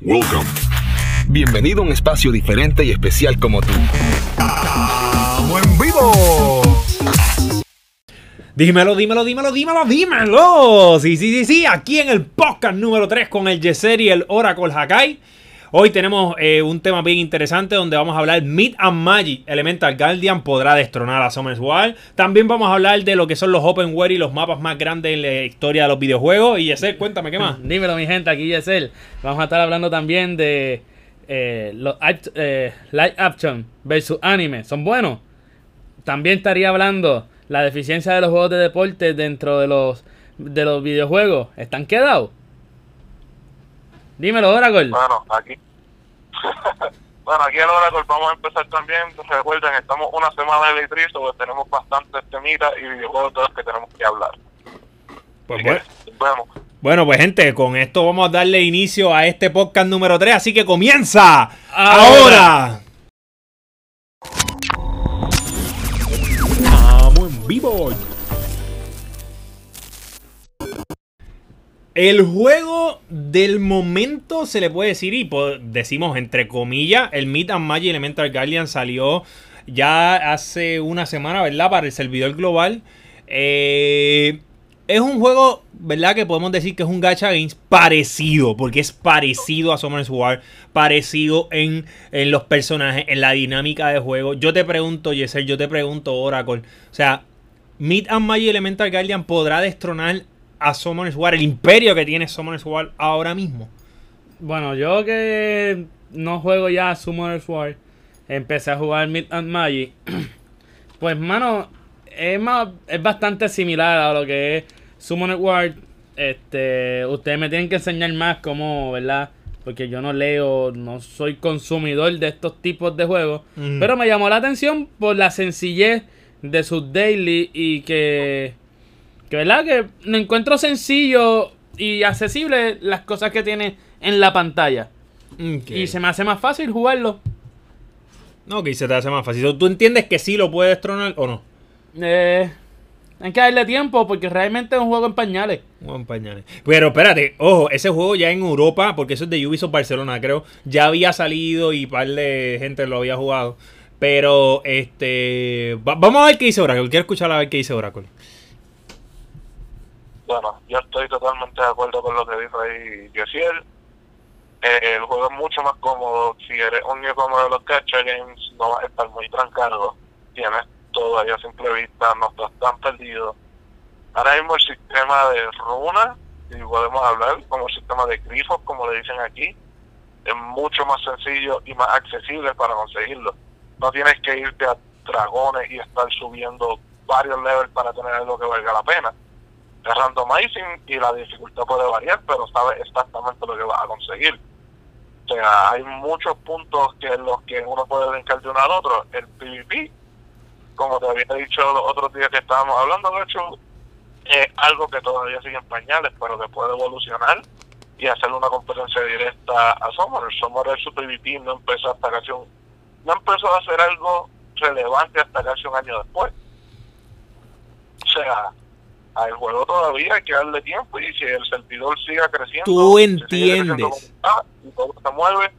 Welcome. Bienvenido a un espacio diferente y especial como tú. ¡Estamos en vivo! Dímelo, dímelo, dímelo, dímelo, dímelo. Sí, sí, sí, sí. Aquí en el podcast número 3 con el Yeser y el Oracle Hakai. Hoy tenemos eh, un tema bien interesante donde vamos a hablar Meat and Magic. Elemental Guardian podrá destronar a Summer's War. También vamos a hablar de lo que son los Open World y los mapas más grandes en la historia de los videojuegos. Y Yeser, cuéntame, ¿qué más? Dímelo, mi gente, aquí Yesel. Vamos a estar hablando también de eh, los eh, live action versus anime. ¿Son buenos? También estaría hablando la deficiencia de los juegos de deporte dentro de los, de los videojuegos. ¿Están quedados? Dímelo, Oracle. Bueno, aquí. bueno, aquí en Oracle vamos a empezar también. Recuerden, estamos una semana de Litrizo, porque tenemos bastantes temitas y videojuegos de los que tenemos que hablar. Pues bueno. que, vemos. Bueno, pues gente, con esto vamos a darle inicio a este podcast número 3, así que comienza Ahora. ahora. Estamos en vivo. El juego del momento se le puede decir, y decimos entre comillas, el Meat and Magic Elemental Guardian salió ya hace una semana, ¿verdad? Para el servidor global. Eh, es un juego, ¿verdad? Que podemos decir que es un gacha games parecido, porque es parecido a Summoners War, parecido en, los personajes, en la dinámica de juego. Yo te pregunto, Yeser, yo te pregunto, Oracle. O sea, Meat and Magic Elemental Guardian podrá destronar a Summoners War, el imperio que tiene Summoners War ahora mismo. Bueno, yo que no juego ya Summoner's War, empecé a jugar Mid and Magic. Pues, mano, es, más, es bastante similar a lo que es Summoner's War. Este, ustedes me tienen que enseñar más cómo, ¿verdad? Porque yo no leo, no soy consumidor de estos tipos de juegos. Pero me llamó la atención por la sencillez de sus daily y que, que verdad que me encuentro sencillo y accesible las cosas que tiene en la pantalla. Y se me hace más fácil jugarlo. No, que se te hace más fácil. ¿Tú entiendes que sí lo puede destronar o no? Eh, hay que darle tiempo porque realmente es un juego en pañales. Juan Pañales. Pero espérate, ojo, ese juego ya en Europa, porque eso es de Ubisoft Barcelona, creo, ya había salido y par de gente lo había jugado. Pero, este. va- vamos a ver qué dice Oracle. Quiero escuchar a ver qué dice Oracle. Bueno, yo estoy totalmente de acuerdo con lo que dijo ahí Yesiel. Eh, el juego es mucho más cómodo. Si eres un newcomer de los Gacha Games, no vas a estar muy trancado. Tienes todo ahí a simple vista, no estás tan perdido. Ahora mismo el sistema de runas, y podemos hablar como el sistema de grifos, como le dicen aquí, es mucho más sencillo y más accesible para conseguirlo. No tienes que irte a dragones y estar subiendo varios levels para tener algo que valga la pena es randomizing y la dificultad puede variar, pero sabes exactamente lo que vas a conseguir. O sea, hay muchos puntos que en los que uno puede brincar de uno al otro. El PvP, como te había dicho los otros días que estábamos hablando, de hecho, es algo que todavía sigue en pañales, pero que puede evolucionar y hacer una competencia directa a Summoner. Summoner su PvP no empezó hasta casi un, no empezó a hacer algo relevante hasta casi un año después. O sea, al juego todavía hay que darle tiempo y si el servidor siga creciendo, Tú creciendo entiendes. está, y todo se mueve,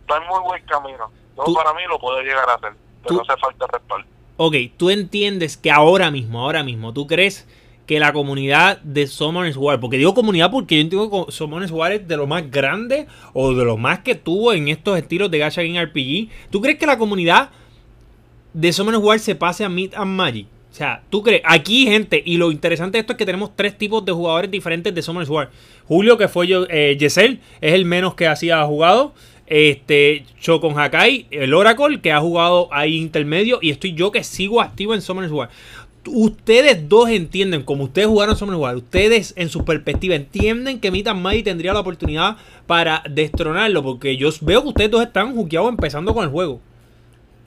está en muy buen camino. Yo Tú- para mí lo puede llegar a hacer, pero hace falta respaldo. Ok, tú entiendes que ahora mismo, ahora mismo, tú crees que la comunidad de Summoners War, porque digo comunidad porque yo entiendo que Summoners War es de lo más grande o de lo más que tuvo en estos estilos de Gacha Game RPG. ¿Tú crees que la comunidad de Summoners War se pase a Meat and Magic? O sea, tú crees, aquí gente, y lo interesante de esto es que tenemos tres tipos de jugadores diferentes de Summoners War. Julio, que fue yo, eh, Yesel, es el menos que así ha jugado. Este, Chocon Hakai, el Oracle, que ha jugado ahí intermedio. Y estoy yo que sigo activo en Summoners War. Ustedes dos entienden, como ustedes jugaron Summoners War, ustedes en su perspectiva entienden que Meat and Magic tendría la oportunidad para destronarlo. Porque yo veo que ustedes dos están juqueados empezando con el juego.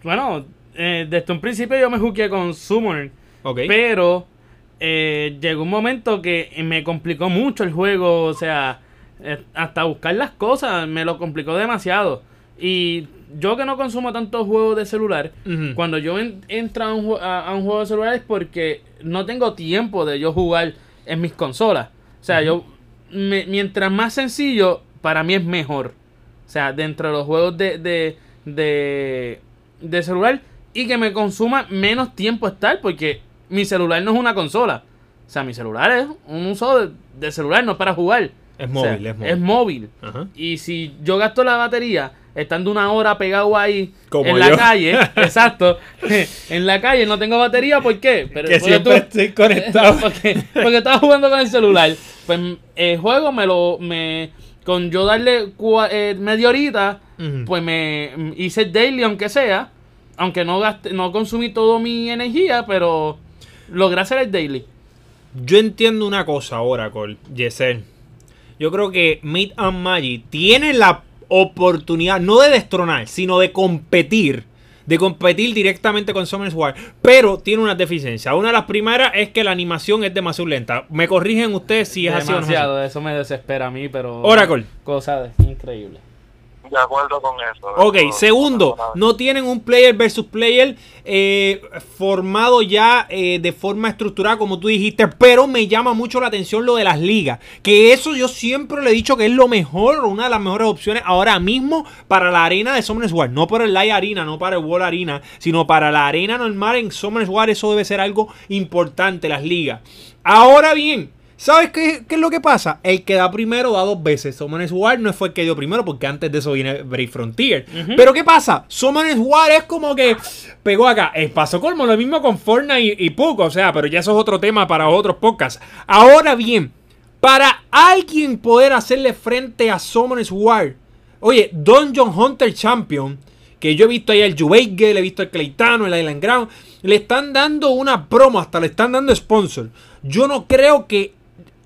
Bueno, eh, desde un principio yo me jugué con Summoner. Ok. Pero eh, llegó un momento que me complicó mucho el juego. O sea, eh, hasta buscar las cosas me lo complicó demasiado. Y yo que no consumo tantos juegos de celular, cuando yo en- entro a un, jue- a- a un juego de celular es porque no tengo tiempo de yo jugar en mis consolas. O sea, yo, me- mientras más sencillo, para mí es mejor. O sea, dentro de los juegos de, de, de, de celular y que me consuma menos tiempo estar porque mi celular no es una consola. O sea, mi celular es un uso de, de celular, no es para jugar. Es O sea, móvil, es móvil. Es móvil. Ajá. Y si yo gasto la batería estando una hora pegado ahí Como en la calle, exacto, en la calle no tengo batería, ¿por qué? Pero, que porque siempre estoy conectado. porque, porque estaba jugando con el celular. Pues el juego me lo. Me, con yo darle cua- eh, media horita, pues me hice el daily, aunque sea. Aunque no gasté, no consumí toda mi energía, pero logré hacer el daily. Yo entiendo una cosa, Oracle, Yesel. Yo creo que Meat and Magic tiene la oportunidad, no de destronar, sino de competir. De competir directamente con Summoners War. Pero tiene una deficiencia. Una de las primeras es que la animación es demasiado lenta. Me corrigen ustedes si es así o no. Demasiado, eso me desespera a mí, pero. Oracle. Cosa increíble. De acuerdo con eso. Ok, Eso- segundo, no tienen un player versus player eh, formado ya eh, de forma estructurada, como tú dijiste, pero me llama mucho la atención lo de las ligas. Que eso yo siempre le he dicho que es lo mejor, una de las mejores opciones ahora mismo para la arena de Summoners War. No para el Live Arena, no para el World Arena, sino para la arena normal en Summoners War. Eso debe ser algo importante, las ligas. Ahora bien. ¿Sabes qué, qué es lo que pasa? El que da primero da dos veces. Summoners War no fue el que dio primero porque antes de eso viene Brave Frontier. Pero ¿qué pasa? Summoners War es como que pegó acá. Eh, pasó como lo mismo con Fortnite y, y Puck. O sea, pero ya eso es otro tema para otros podcasts. Ahora bien, para alguien poder hacerle frente a Summoners War. Oye, Dungeon Hunter Champion. Que yo he visto ahí al Juveigel, he visto al Claytano, el Island Ground. Le están dando una promo, hasta le están dando sponsor. Yo no creo que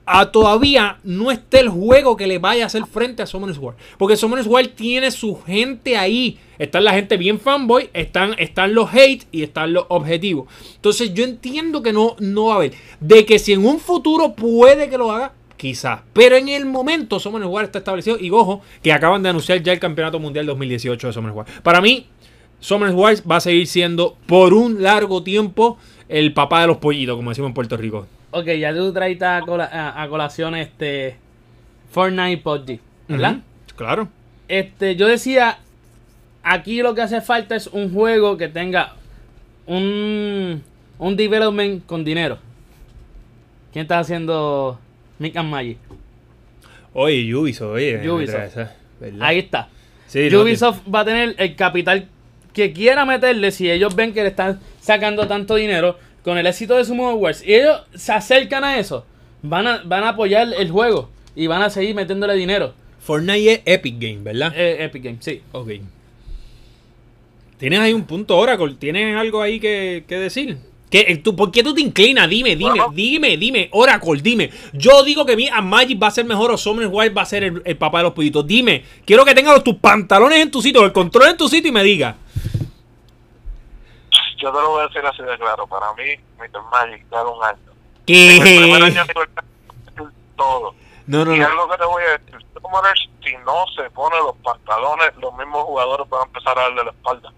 a todavía no esté el juego que le vaya a hacer frente a Summoners War. Porque Summoners War tiene su gente ahí. Están la gente bien fanboy, están, están los hate y están los objetivos. Entonces yo entiendo que no, no va a haber. De que si en un futuro puede que lo haga, quizás. Pero en el momento Summoners War está establecido. Y ojo, que acaban de anunciar ya el Campeonato Mundial 2018 de Summoners War. Para mí, Summoners War va a seguir siendo por un largo tiempo el papá de los pollitos, como decimos en Puerto Rico. Ok, ya tú traes a, cola- a- a colación este. Fortnite y PUBG, ¿verdad? Claro. Este, yo decía, aquí lo que hace falta es un juego que tenga un, un development con dinero. ¿Quién está haciendo Mick and Magic? Oye, Ubisoft, oye. Ubisoft. Ahí está. Sí, no, Ubisoft va a tener el capital que quiera meterle si ellos ven que le están sacando tanto dinero con el éxito de Summon Wars y ellos se acercan a eso, van a, van a apoyar el juego y van a seguir metiéndole dinero. Fortnite es Epic Game, ¿verdad? Eh, Epic Games, sí. ok. Tienes ahí un punto, Oracle. ¿Tienes algo ahí que, que decir? ¿Qué, eh, tú, ¿Por qué tú te inclinas? Dime, dime, Bueno. dime, dime. Oracle, dime. Yo digo que mi a Magic va a ser mejor o Summoners Wild va a ser el, el papá de los pollitos. Dime. Quiero que tengas tus pantalones en tu sitio, el control en tu sitio y me diga. Yo te lo voy a decir así de claro. Para mí, Mr. Magic, dale un año. En el primer ¿Qué? año todo. No, no, y no. algo que te voy a decir, Summoners, si no se pone los pantalones, los mismos jugadores van a empezar a darle la espalda.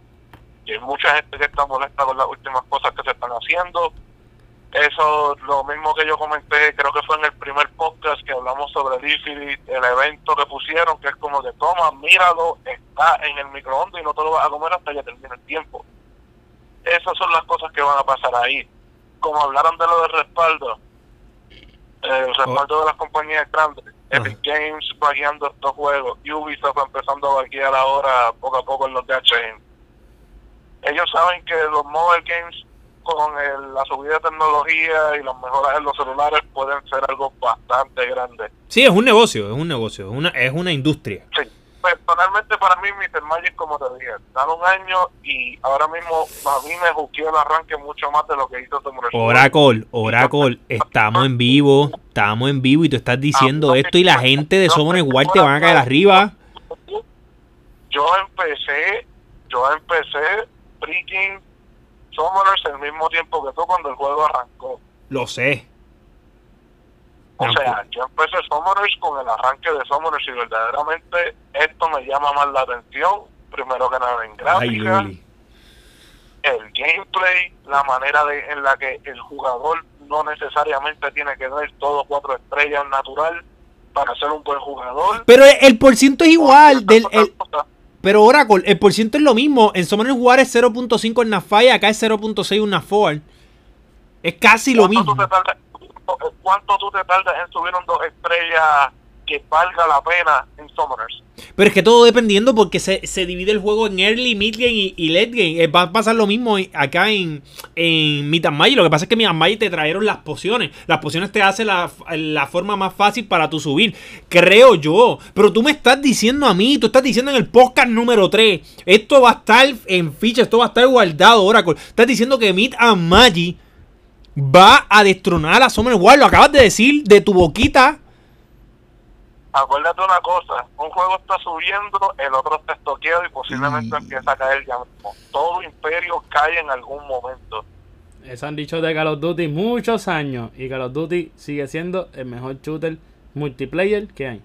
Y hay mucha gente que está molesta con las últimas cosas que se están haciendo. Eso, lo mismo que yo comenté, creo que fue en el primer podcast que hablamos sobre el el evento que pusieron, que es como que toma, míralo, está en el microondas y no te lo vas a comer hasta que termine el tiempo. Esas son las cosas que van a pasar ahí. Como hablaron de lo del respaldo, el respaldo de las compañías grandes, Epic Games va guiando estos juegos, Ubisoft empezando a vaquear ahora poco a poco en los DHM. Ellos saben que los mobile games con el- la subida de tecnología y las mejoras en los celulares pueden ser algo bastante grande. Sí, es un negocio, es un negocio, es una, es una industria. Sí. Personalmente para mí Mr. Magic, como te dije, dan un año y ahora mismo a mí me juqueó el arranque mucho más de lo que hizo Tomorrow Oracle, Oracle, estamos en vivo, estamos en vivo y tú estás diciendo esto y la gente de Summoners Wild te van a caer arriba. Yo empecé, yo empecé freaking Summoners el mismo tiempo que tú cuando el juego arrancó. Lo sé. O sea, yo empecé Summoners con el arranque de Summoners y verdaderamente esto me llama más la atención. Primero que nada en gráfica, el gameplay, la manera de, en la que el jugador no necesariamente tiene que ver todo cuatro estrellas natural, para ser un buen jugador. Pero el, el por ciento es igual. Del, el- pero Oracle, el por ciento es lo mismo. En Summoner War es 0.5 en Nafai, acá es 0.6 en Nafor. Es casi lo ¿Cuánto mismo. tú te tardas- ¿Cuánto tú te tardas en subir un dos estrellas que valga la pena en Summoners? Pero es que todo dependiendo porque se, se divide el juego en early, mid game y, y late game. Eh, Va a pasar lo mismo acá en, en Meet and Magic. Lo que pasa es que Meet and Magic te trajeron las pociones. Las pociones te hacen la, la forma más fácil para tu subir. Creo yo. Pero tú me estás diciendo a mí, tú estás diciendo en el podcast número 3. Esto va a estar en ficha, esto va a estar guardado, Oracle. Estás diciendo que Meet and Magic va a destronar a Summer War. Lo acabas de decir de tu boquita. Acuérdate una cosa, un juego está subiendo, el otro está estoqueado y posiblemente empieza a caer ya mismo. Todo imperio cae en algún momento. Eso han dicho de Call of Duty muchos años. Y Call of Duty sigue siendo el mejor shooter multiplayer que hay.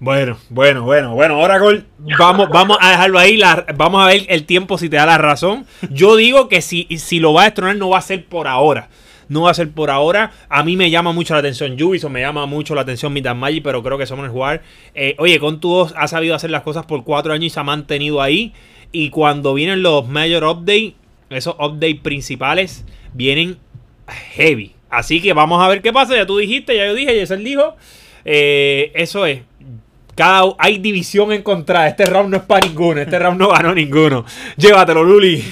Bueno, bueno, bueno, bueno, Oracle, vamos, vamos a dejarlo ahí, la- vamos a ver el tiempo si te da la razón. Yo digo que si, si lo va a destronar no va a ser por ahora. No va a ser por ahora. A mí me llama mucho la atención Ubisoft, me llama mucho la atención and Magic, pero creo que somos el jugar. Oye, con tu ha sabido hacer las cosas por cuatro años y se ha mantenido ahí. Y cuando vienen los major updates, esos updates principales, vienen heavy. Así que vamos a ver qué pasa. Ya tú dijiste, ya yo dije, ya él dijo. Eh, eso es. Cada, hay división encontrada. Este round no es para ninguno. Este round no ganó ninguno. Llévatelo, Luli.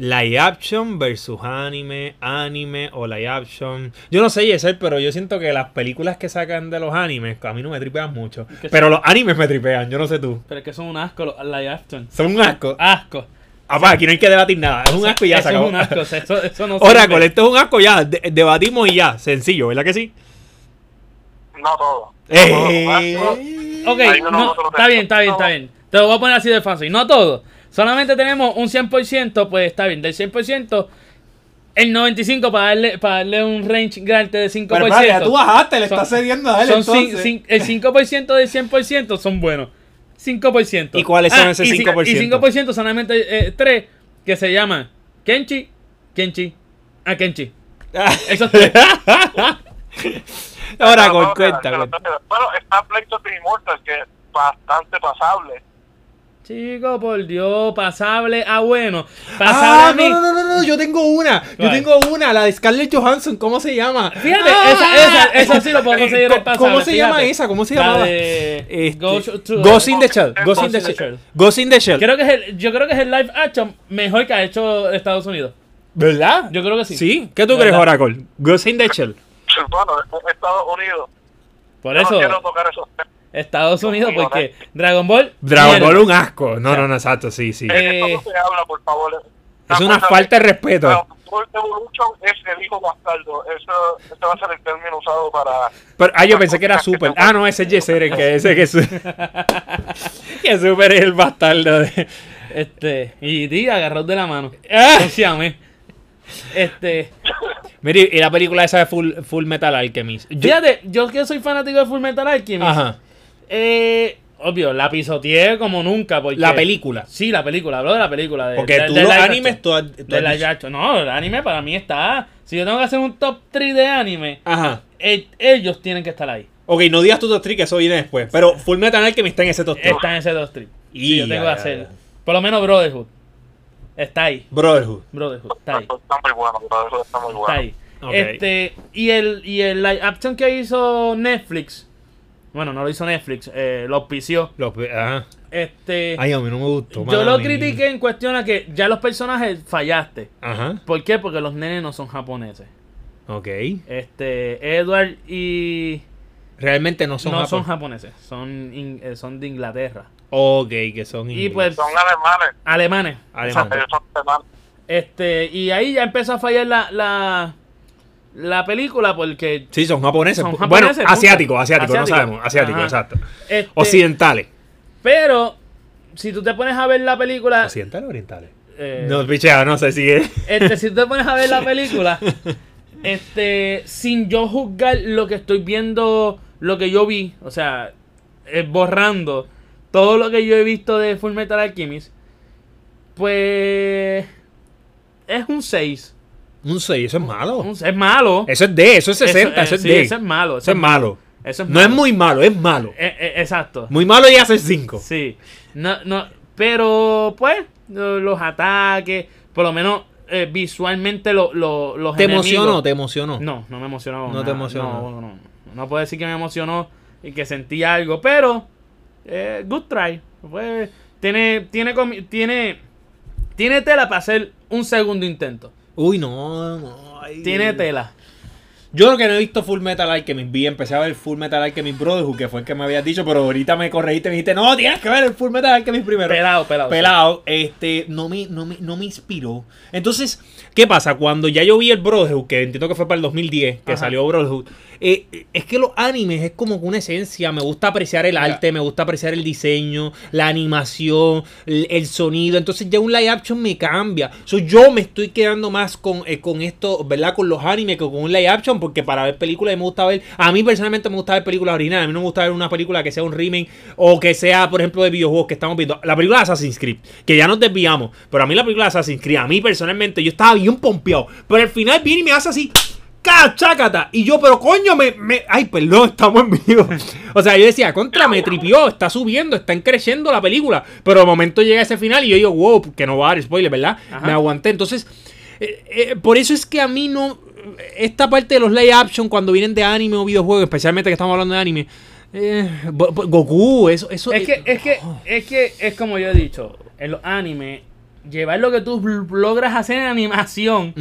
Live action versus anime, anime o live action. Yo no sé, Yesel, pero yo siento que las películas que sacan de los animes, a mí no me tripean mucho. Pero los animes me tripean, yo no sé tú. Pero es que son un asco los live action. Son un asco. Asco. Apá, aquí no hay que debatir nada. Es un asco y ya Eso se acabó. es un asco. o sea, Eso, eso no Oracle, esto es un asco ya. de- debatimos y ya. Sencillo, ¿verdad que sí? No todo. Eh. Ok, no, otro está bien, está bien, está bien. Te lo voy a poner así de fácil. No todo. Solamente tenemos un 100%, pues está bien. Del 100%, el 95% para darle, para darle un range grande de 5%. Pero espérate, ya tú bajaste, le Son- estás cediendo a él son cin- entonces. cin- el 5% del 100% son buenos. 5%. ¿Y cuáles son ese y ci- 5%? Y 5% solamente 3 que se llaman Kenchi, Kenchi, a Kenchi. Esos tres. Ahora, con cuenta, pero- pero- Bueno, está Plague of the Immortal, que es bastante pasable. Chico, por Dios, pasable a bueno. Pasable Ah, no, no, no, no, no, yo tengo una. Yo tengo una, la de Scarlett Johansson, ¿cómo se llama? Fíjate, Ah. esa, esa, esa sí lo puedo conseguir Co- el pasable. ¿Cómo se llama esa? ¿Cómo se La llamaba? de Este, Ghost in the Shell. Ghost in Ghost the in the Shell. Ghost in the Shell. Creo que es el, yo creo que es el live action mejor que ha hecho Estados Unidos. ¿Verdad? Yo creo que sí. Sí. ¿Qué tú crees, Oracle? Ghost in the Shell. Bueno, en Estados Unidos. Por yo eso, no quiero tocar esos temas. Estados Unidos, porque Dragon Ball. Dragon mierda. Ball un asco. No, no, no, exacto, sí, sí. Eh, Esto no se habla, por favor. Es una falta de respeto. Dragon Ball Evolution es el hijo bastardo. Eso, ese va a ser el término usado para... Pero, ah, yo pensé que era Super. Ah, no, ese es que ese que es. que Super es el bastardo de. Este, y di, agarró de la mano. Ah. No se llame. Este, Mire, y la película esa de Full, Full Metal Alchemist. Yo- fíjate, yo que soy fanático de Full Metal Alchemist, Ajá. Eh, obvio, la pisoteé como nunca. Porque, La película. Sí, la película, hablo de la película. De, Porque de- tú de los animes, tú has- tú De dicho- action. No, el anime para mí está. Si yo tengo que hacer un top 3 de anime, Ajá. eh, ellos tienen que estar ahí. Ok, no digas tu top 3, que eso viene después. Pero Full Metal Alchemist está en ese top 3. Está en ese top 3. Y Sí, yo tengo que hacer. Por lo menos Brotherhood. Está ahí. Brotherhood. Brotherhood, está ahí. Está muy bueno, eso está muy Está bueno. ahí. Ok. Este, y el, y el live action que hizo Netflix. Bueno, no lo hizo Netflix, eh, lo auspició. Los, ajá. Este, Ay, a mí no me gustó. yo lo critiqué en cuestión a que ya los personajes fallaste. Ajá. ¿Por qué? Porque los nenes no son japoneses. Ok. Este, Edward y. Realmente no son no son japoneses. japoneses, son, in- eh, son de Inglaterra. Ok, que son Y pues, Son alemanes. alemanes. Alemanes. Ellos son alemanes. Este, y ahí ya empezó a fallar la, la, la película porque. Sí, son japoneses. Son bueno, japoneses, asiáticos, asiáticos, no Asiáticos. sabemos. Asiáticos, exacto. este, Occidentales. Pero, si tú te pones a ver la película. ¿Occidentales o orientales? eh, No, pichea, no sé si es. este, si tú te pones a ver la película, este, sin yo juzgar lo que estoy viendo, lo que yo vi, o sea, eh, borrando todo lo que yo he visto de Full Metal Alchemist, pues es un 6. Un 6, eso es malo. Un- Es malo. Eso es D, eso es 60, eso, eh, es sí, D. eso es malo. Eso es malo. Eso Eso es No es malo. muy malo, es malo. Eh, eh, exacto. Muy malo y hace 5. Sí. No, no, pero pues lo- los ataques, por lo menos visualmente lo, lo- los ¿Te enemigos- emocionó? ¿Te emocionó? No, no me emocionó. No nada. te emocionó. No, no, no puedo decir que me emocionó y que sentí algo, pero good try. Fue- tiene, tiene, tiene, tiene tela para hacer un segundo intento. Uy, no, no. ay, Tiene tela. Yo lo que no he visto Full Metal Alchemist, vi, empecé a ver Full Metal Alchemist Brotherhood, que fue el que me habías dicho, pero ahorita me corregiste y me dijiste, no, tienes que ver el Full Metal Alchemist primero. Pelado, pelado. pelado, este, no me, no, me, no me inspiró. Entonces, ¿qué pasa? Cuando ya yo vi el Brotherhood, que entiendo que fue para el 2010, que Ajá. salió Brotherhood, eh, es que los animes es como una esencia. Me gusta apreciar el arte, me gusta apreciar el diseño, la animación, el, el sonido. Entonces ya un live action me cambia. So, yo me estoy quedando más con, eh, con esto, ¿verdad? Con los animes que con un live action, porque para ver películas me gusta ver, a mí personalmente me gusta ver películas originales. A mí no me gusta ver una película que sea un remake o que sea, por ejemplo, de videojuegos que estamos viendo. La película de Assassin's Creed, que ya nos desviamos, pero a mí la película de Assassin's Creed, a mí personalmente, yo estaba bien pompeado. Pero al final viene y me hace así. ¡Cachacata! Y yo, pero coño, me, me. Ay, perdón, estamos en vivo. O sea, yo decía, contra, me tripió, está subiendo, está creciendo la película. Pero de momento llega ese final y yo digo, wow, que no va a dar spoiler, ¿verdad? Ajá. Me aguanté. Entonces, eh, eh, por eso es que a mí no. Esta parte de los live action, cuando vienen de anime o videojuegos, especialmente que estamos hablando de anime. eh, Goku, eso, eso. Es que, es que, es que, es como yo he dicho, en los animes, llevar lo que tú logras hacer en animación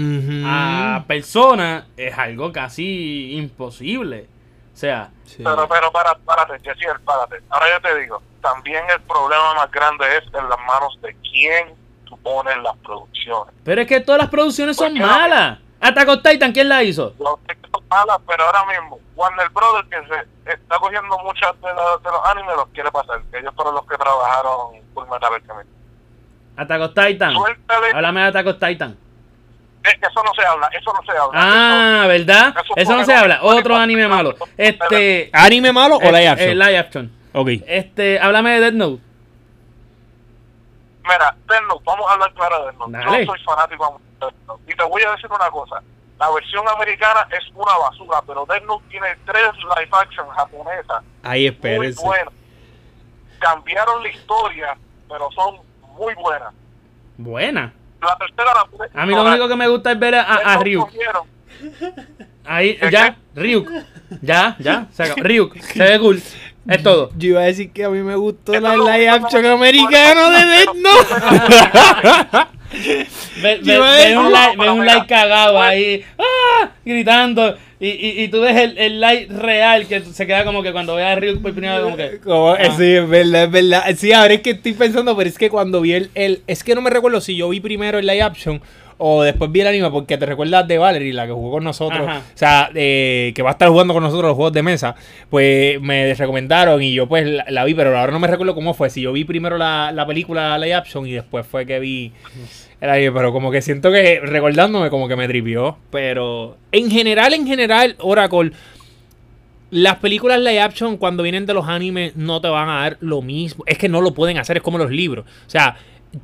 a personas es algo casi imposible. O sea, Sí. Pero, pero, para, párate, Jessiel, párate. Ahora yo te digo, también el problema más grande es en las manos de quién tú pones las producciones. pero es que todas las producciones son ¿Por qué no? malas. Attack on Titan, ¿quién la hizo? Yo sé que son malas, pero ahora mismo, Warner Brothers, que se está cogiendo muchas de, los- de los animes, los quiere pasar. que Ellos fueron los que trabajaron en Full Metal Alchemist. Attack on Titan. Suéltale, Háblame de Attack on Titan. eh, eso no se habla, eso no se habla. Ah, ¿verdad? eso Eso no se habla. Otro anime malo. Este. ¿Anime malo o eh, live eh, action? live action. ok. Este, háblame de Death Note. Mira, Death Note, vamos a hablar claro de Death Note. Dale. Yo soy fanático de Death Note. Y te voy a decir una cosa. La versión americana es una basura, pero Death Note tiene tres live action japonesas Ahí muy espérense. buenas. Cambiaron la historia, pero son muy buenas. Buena. La tercera la pude A mí lo único que me gusta es ver a, a, a Ryuk. Ahí, ¿Qué, ya, Ryuk. Ya, ya. Se acabó. Ryuk. Se ve cool. Es todo. Yo iba a decir que a mí me gustó la live action americano de Death Note. Ve, un like, ve un like cagado ahí. ¡Ah! Gritando. Y, y, y tú ves el, el like real que se queda como que cuando ve a Ryuk por primera vez, como que. Como- Ah. Sí, es verdad, es verdad. Sí, ahora es que estoy pensando, pero es que cuando vi el, el- Es que no me recuerdo si yo vi primero el live action o después vi el anime, porque te recuerdas de Valerie, la que jugó con nosotros. Ajá. O sea, eh, que va a estar jugando con nosotros los juegos de mesa. Pues me recomendaron y yo pues la, la vi, pero ahora no me recuerdo cómo fue. Si yo vi primero la, la película live action y después fue que vi pero como que siento que recordándome como que me tripió. Pero en general, en general, Oracle. Las películas live action cuando vienen de los animes no te van a dar lo mismo. Es que no lo pueden hacer, es como los libros. O sea,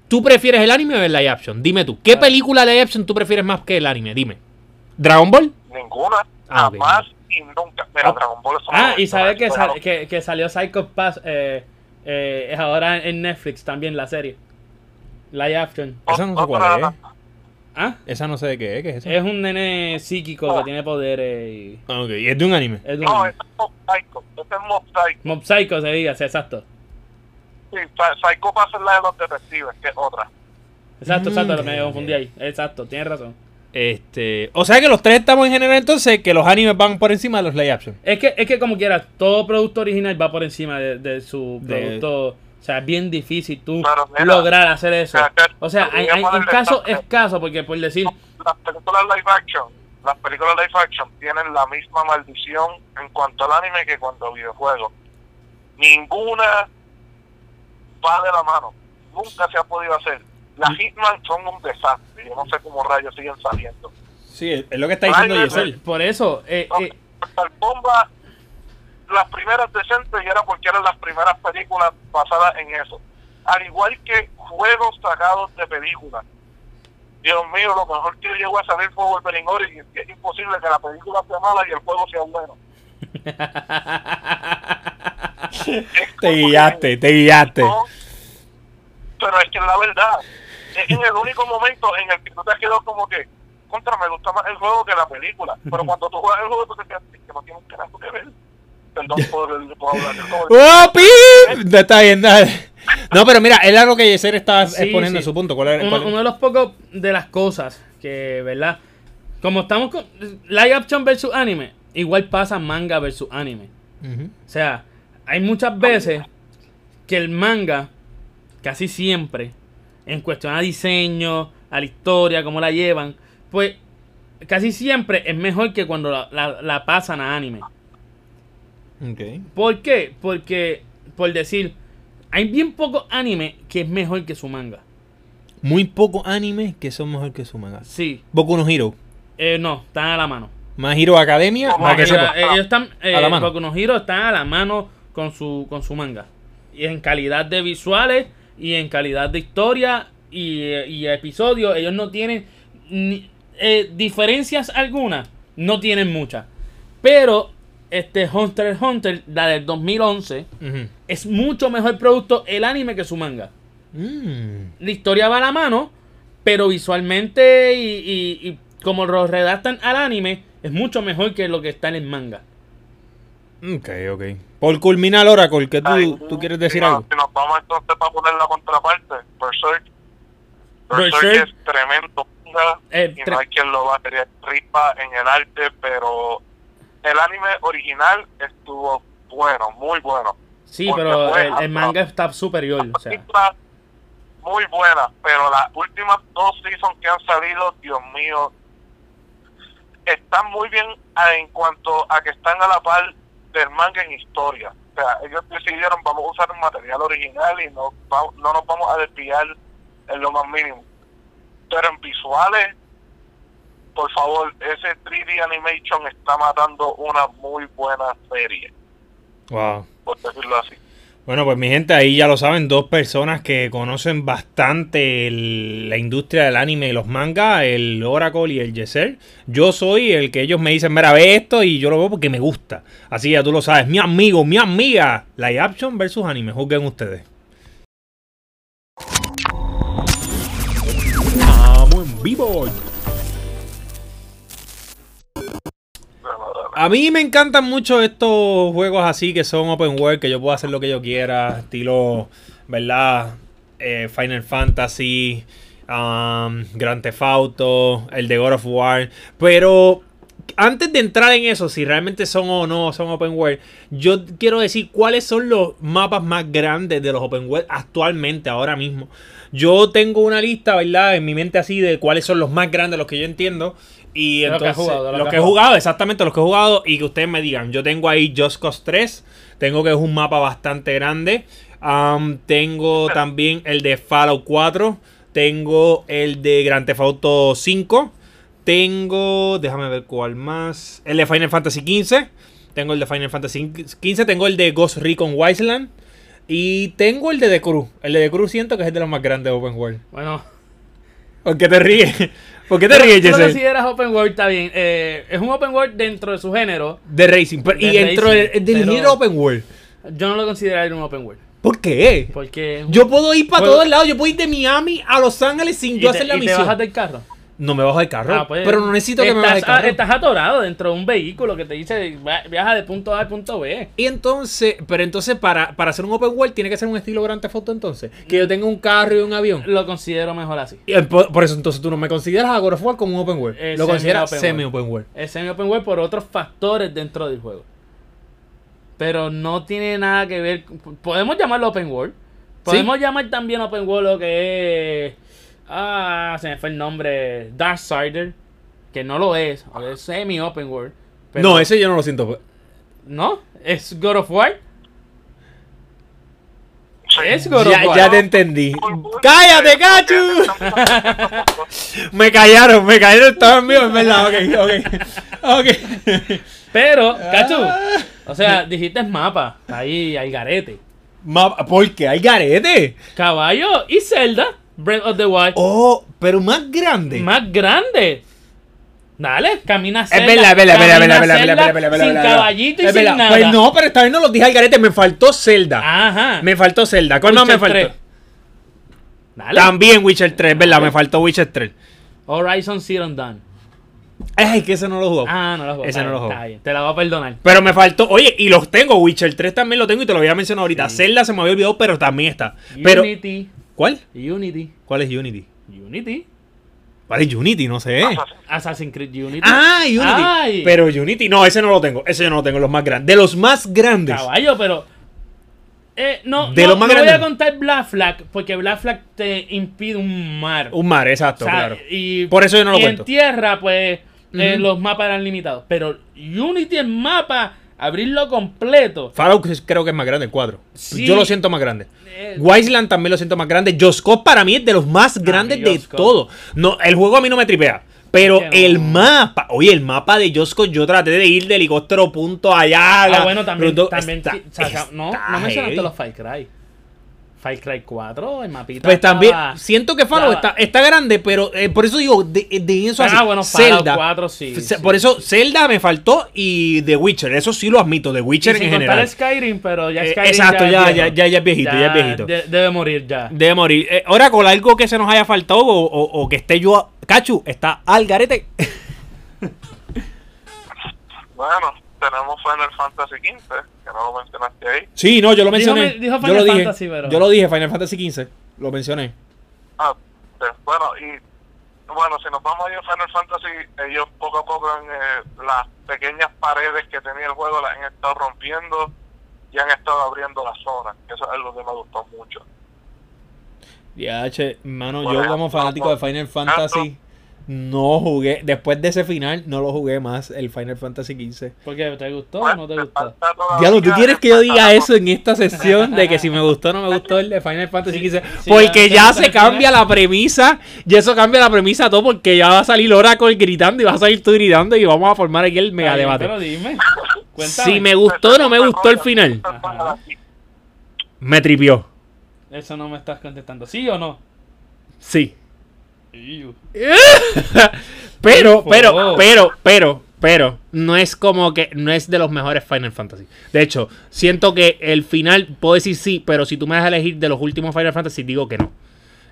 ¿tú prefieres el anime o el live action? Dime tú, ¿qué película live action tú prefieres más que el anime? Dime. ¿Dragon Ball? Ninguna, Ah, jamás y nunca. Ah. Dragon Ball es Ah, y sabes que, pero sal- que, que salió Psycho Pass. Eh, eh, es ahora en Netflix también la serie. Live action. Esa no sé cuál es. ¿Ah? Esa no sé de qué es, ¿qué es eso? Es un nene psíquico que tiene poderes y. Ah, ok, y es de un anime. Es de No, ese es Mob Psycho. Ese es Mob Psycho. Mob Psycho se diga, sí, exacto. Sí, Psy- Psycho Pass es la de los detectives, que es otra. Exacto, Mm, exacto, me ok. confundí ahí. Exacto, tienes razón. Este, o sea que los tres estamos en general entonces que los animes van por encima de los live action. Es que, es que como quieras, todo producto original va por encima de, de su De- producto. O sea, es bien difícil tú mira, lograr hacer eso. mira, que- O sea, hay, hay- en ponerle casos esta- escasos, porque por decir, Las películas live action, las películas live action tienen la misma maldición en cuanto al anime que cuanto a videojuegos. Ninguna va de la mano. Nunca se ha podido hacer. Las Hitman son un desastre. Yo no sé cómo rayos siguen saliendo. Sí, es lo que está diciendo por eso, eh, No, eh, Kombat, las primeras decentes y era porque eran las primeras películas basadas en eso. Al igual que juegos sacados de películas. Dios mío, lo mejor que llegó a salir fue Wolverine Origins. que Es imposible que la película sea mala y el juego sea bueno. Te guiaste, te guiaste. No, pero es que es la verdad. Es en el único momento en el que tú te has quedado como que, contra, me gusta más el juego que la película. Pero cuando tú juegas el juego, tú te quedas, "Es que no tiene un carajo que ver. Perdón por el por hablar. ¡Oh, pip! Está bien, dale. No, pero mira, es algo que Yeser estaba Sí, exponiendo sí. en su punto. ¿Cuál era- uno, cuál- uno de los pocos de las cosas que, ¿verdad? Como estamos con live action versus anime, igual pasa manga versus anime. O sea, hay muchas veces que el manga, casi siempre, en cuestión a diseño, a la historia, cómo la llevan, pues casi siempre es mejor que cuando la, la- la pasan a anime. Ok. ¿Por qué? Porque, por decir, hay bien poco anime que es mejor que su manga. Muy pocos animes que son mejor que su manga. Sí, Boku no Hero. eh, no, están a la mano. Más Hero Academia. Sepa. Ellos, están, eh, A la mano. Boku no Hero están a la mano con su, con su manga. Y en calidad de visuales y en calidad de historia y, eh, y episodios, ellos no tienen ni- eh, diferencias algunas, no tienen muchas. Pero este Hunter x Hunter, la del 2011, Ujú. es mucho mejor producto el anime que su manga. Mm. La historia va a la mano, pero visualmente y, y- y como lo redactan al anime, es mucho mejor que lo que está en el manga. Ok, ok. Por culminar, Oracle, ¿qué Ay, tú, tú quieres decir si algo? Si nos vamos entonces para poner la contraparte, Berserk. Berserk, Berserk. es tremendo. Eh, y tre- no hay quien lo va a tener ripa en el arte, pero el anime original estuvo bueno, muy bueno. Sí, pero el, el manga está superior. O sea, muy buena, pero las últimas dos seasons que han salido, Dios mío, están muy bien en cuanto a que están a la par del manga en historia. O sea, ellos decidieron, vamos a usar el material original y no, no nos vamos a desviar en lo más mínimo. Pero en visuales, por favor, ese 3D Animation está matando una muy buena serie, Wow. por decirlo así. Bueno, pues mi gente, ahí ya lo saben, dos personas que conocen bastante el- la industria del anime y los mangas, el Oracle y el Yeser. Yo soy el que ellos me dicen, mira, ve esto y yo lo veo porque me gusta. Así ya tú lo sabes, mi amigo, mi amiga, live action versus anime, juzguen ustedes. Estamos en vivo. A mí me encantan mucho estos juegos así que son open world, que yo puedo hacer lo que yo quiera, estilo, ¿verdad? Eh, Final Fantasy, um, Grand Theft Auto, el de God of War. Pero antes de entrar en eso, si realmente son o no son open world, yo quiero decir cuáles son los mapas más grandes de los open world actualmente, ahora mismo. Yo tengo una lista, ¿verdad? En mi mente así de cuáles son los más grandes, los que yo entiendo. Y De que entonces, jugado, de lo los que que he jugado, exactamente los que he jugado y que ustedes me digan. Yo tengo ahí Just Cause 3, tengo que es un mapa bastante grande. Tengo también el de Fallout 4, tengo el de Grand Theft Auto 5, tengo, déjame ver cuál más, el de Final Fantasy 15, tengo el de Final Fantasy 15, tengo el de Ghost Recon Wildland y tengo el de The Crew. El de The Crew siento que es el de los más grandes de Open World. bueno. ¿Por qué te ríes? ¿Por qué te ríes, Jesse? consideras open world, está bien. Eh, es un open world dentro de su género. De Racing. pero- y De dentro del, del pero- género Open World. Yo no lo consideraría un open world. ¿Por qué? Porque Yo puedo ir para todos lados. Yo puedo ir de Miami a Los Ángeles sin yo hacer la y te misión. bajas del carro. No me bajo del carro. Ah, pues, pero no necesito que me baje del estás, carro. estás atorado dentro de un vehículo que te dice viaja de punto A a punto B. Y entonces, pero entonces para, para hacer un open world tiene que ser un estilo Grand Theft Auto entonces. Que yo tenga un carro y un avión. Lo considero mejor así. Y, eh, por, por eso entonces tú no me consideras a God of War como un open world. Eh, Lo consideras semi open world. Es semi open world por otros factores dentro del juego. Pero no tiene nada que ver. Podemos llamarlo open world. Podemos llamar también open world lo que es. Ah, se me fue el nombre. Darksider. Que no lo es. Es semi open world. pero- no, ese yo no lo siento. No, es God of War. Es God of War. ya te entendí. ¡Cállate, porque Me callaron, me callaron, estaban míos, en verdad. Ok, ok. Ok. Pero, Cachu. Ah. O sea, dijiste mapa. Ahí hay garete. ¿Por qué hay garete? Caballo y Zelda. Breath of the Wild. Oh, pero más grande. Más grande. Dale, camina verdad, es verdad, es verdad, verdad, es verdad, verdad, Sin caballito y sin nada. Pues no, pero esta vez no los dije al garete, me faltó Zelda. Ajá. Me faltó Zelda. ¿Cuál más me faltó? 3. Dale. También Witcher 3, es verdad, me faltó Witcher 3. Horizon Zero Dawn. Ay, que ese no lo jugó. Ah, no lo juego. Ese no lo. Está bien, te la voy a perdonar. Pero me faltó, oye, y los tengo, Witcher 3 también lo tengo y te lo había mencionado ahorita. Zelda se me había olvidado, pero también está. Pero, Unity. ¿Cuál? Unity. ¿Cuál es Unity? Unity. ¿Cuál es Unity? No sé. Assassin's Creed Unity. Ah, Unity. Ay. Pero Unity, no, ese no lo tengo. Ese yo no lo tengo, los más grandes. De los más grandes. Caballo, pero. Eh, no, De no, los más no voy a contar Black Flag porque Black Flag te impide un mar. Un mar, exacto, O sea, claro. Y, Por eso yo no lo y cuento. en tierra, pues, eh, los mapas eran limitados. Pero Unity en mapa, abrirlo completo. Fallout creo que es más grande, el 4. Sí. Yo lo siento más grande. Eh, Wiseland también lo siento más grande. Joscop para mí es de los más grandes de todo. No, el juego a mí no me tripea. Pero no. el mapa, oye, el mapa de Josco, yo traté de ir de helicóptero punto allá. Ah, la- bueno, también. está- no, no mencionaste los Far Cry. Far Cry 4, el mapita. Pues también, estaba- siento que Fallout está, está grande, pero eh, por eso digo, de, de eso así. Ah, bueno, Zelda. 4 sí, por eso, sí. Zelda me faltó y The Witcher, eso sí lo admito, The Y Witcher sin en general. Skyrim, pero ya Eh, Skyrim exacto, ya, ya- es ya- viejo. ya- ya es viejito, ya es viejito. de- debe morir ya. Debe morir. Eh, Oracle, algo que se nos haya faltado o, o- o que esté yo. a- Cachu, está al garete. Bueno, tenemos Final Fantasy XV, que no lo mencionaste ahí. Sí, no, yo lo mencioné. dijo yo Final lo dije. Fantasy, pero- Yo lo dije, Final Fantasy XV. Lo mencioné. Ah, pues, bueno, y bueno, si nos vamos a ir a Final Fantasy, ellos poco a poco en eh, las pequeñas paredes que tenía el juego las han estado rompiendo y han estado abriendo las zonas. Eso es algo que me gustó mucho. Ya, che, mano, Bueno, yo como fanático de Final Fantasy no jugué. Después de ese final, no lo jugué más, el Final Fantasy XV. ¿Por qué? ¿Te gustó o no te gustó? Diablo, ¿tú quieres que yo diga eso en esta sesión de que si me gustó o no me gustó el de Final Fantasy XV? sí, porque ya- ya ya se cambia la premisa, y eso cambia la premisa todo, porque ya va a salir Oracle gritando y vas a salir tú gritando y vamos a formar aquí el mega debate. Pero dime. Cuéntame. Si me gustó o no me gustó el final, Ajá. me tripió. Eso no me estás contestando. ¿Sí o no? Sí. Pero, pero, pero, pero, pero, no es como que, no es de los mejores Final Fantasy. De hecho, siento que el final, puedo decir sí, pero si tú me das a elegir de los últimos Final Fantasy, digo que no.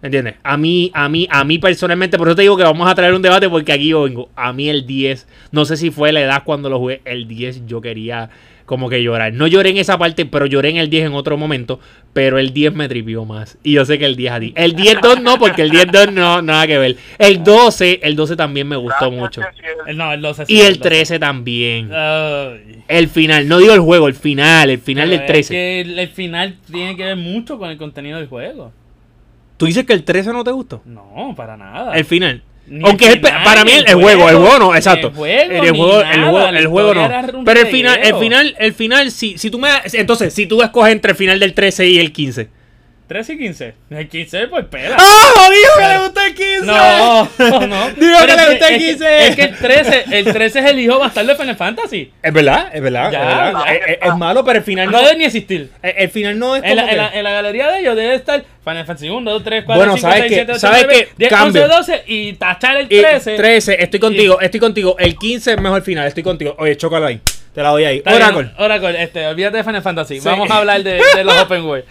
¿Entiendes? A mí, a mí, a mí personalmente, por eso te digo que vamos a traer un debate porque aquí yo vengo. A mí el 10, no sé si fue la edad cuando lo jugué, el 10 yo quería como que llorar. No lloré en esa parte, pero lloré en el 10 en otro momento, pero el 10 me tripió más. Y yo sé que el 10 a ti. El 10-2 no, porque el 10-2 no, nada que ver. El 12, el 12 también me gustó mucho. El- No, el 12 sí, Y el 12. 13 también. El final, no digo el juego, el final, el final Pero del es 13. que el, el final tiene que ver mucho con el contenido del juego. ¿Tú dices que el 13 no te gustó? No, para nada. El final. Ni Aunque el final, para mí el, el juego, el juego no, exacto. El juego, el juego, nada, no. Pero el final, el final, el final, si, si tú me entonces, si tú escoges entre el final del 13 y el 15. 13 y 15. El 15 pues pela. ¡Ah! Dijo que le gusta el 15. No, no. Pero que le gusta el es que- 15. Es que el 13, el 13 es el hijo bastardo de Final Fantasy. Es verdad, es verdad, Ya, es verdad. ya. Es, es- malo, pero el final No no. debe ni existir. El, el final no es como En la, que- en, la, en la galería de ellos debe estar Final Fantasy 1, 2, 3, 4, Bueno, 5, ¿sabes 6, qué? 7, 8, ¿Sabes 9, qué? 10, Cambio. 11, 12 y tachar el Y 13. 13, estoy contigo, estoy contigo. El 15 es mejor final, estoy contigo. Oye, chócalo ahí. Te la doy ahí. Está bien, Oracle. Oracle, este, olvídate de Final Fantasy. Sí. Vamos a hablar de, de los Open World.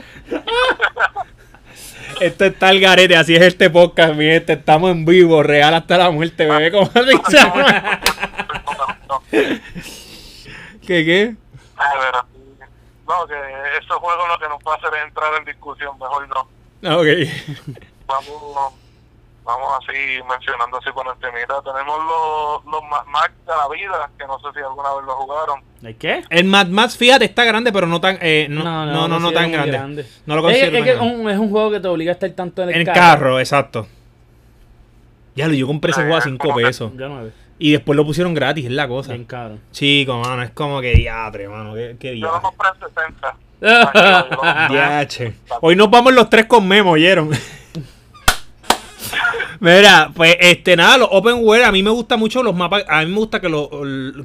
Esto está el garete, así es este podcast, mi gente. Estamos en vivo, real hasta la muerte, bebé. ¿Cómo se llama? ¿Qué qué? A ver, no, que esos juegos lo que nos va a hacer es entrar en discusión, mejor no. Ah, Ok. Vamos, vamos así mencionando así por encimita. Tenemos los, los Mad Max de la vida, que no sé si alguna vez lo jugaron. ¿El qué? El Mad Max, fíjate, está grande, pero no tan, eh, no, no, no, no, tan grande. No lo considero es tan que un, es un juego que te obliga a estar tanto en el, En carro. exacto. Ya lo, yo compré ese Ah, juego a 5 ¿cómo que? pesos. Ya no Y después lo pusieron gratis, es la cosa. bien caro. Chico, mano, es como que diatre, mano. Qué, qué Yo lo compré en 60. Tranquilo, yo lo- Diache. Hoy nos vamos los tres con Memo, ¿oyeron? Mira, pues este nada, los open world, a mí me gusta mucho los mapas, a mí me gusta que, los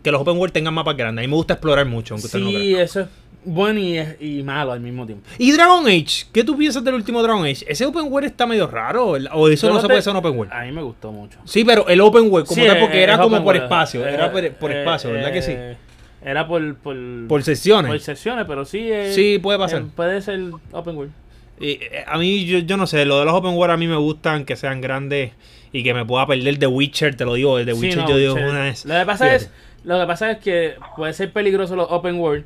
que los open world tengan mapas grandes, a mí me gusta explorar mucho, aunque usted no Sí, eso es bueno y, malo al mismo tiempo. Y Dragon Age, ¿qué tú piensas del último Dragon Age? Ese open world está medio raro, o eso no se te- puede ser un open world. A mí me gustó mucho. Sí, pero el open world como Sí, tal, porque era como por world. espacio, era por, por eh, espacio, ¿verdad que sí? eh, Era por, por, Por sesiones. por sesiones, pero sí. eh, Sí, puede pasar. puede ser open world. Y, eh, a mí, yo, yo no sé, lo de los open world a mí me gustan que sean grandes y que me pueda perder de Witcher, te lo digo, de Sí, Witcher no, yo digo Witcher. una vez. Lo que pasa Fíjate. es, lo que pasa es que puede ser peligroso los open world.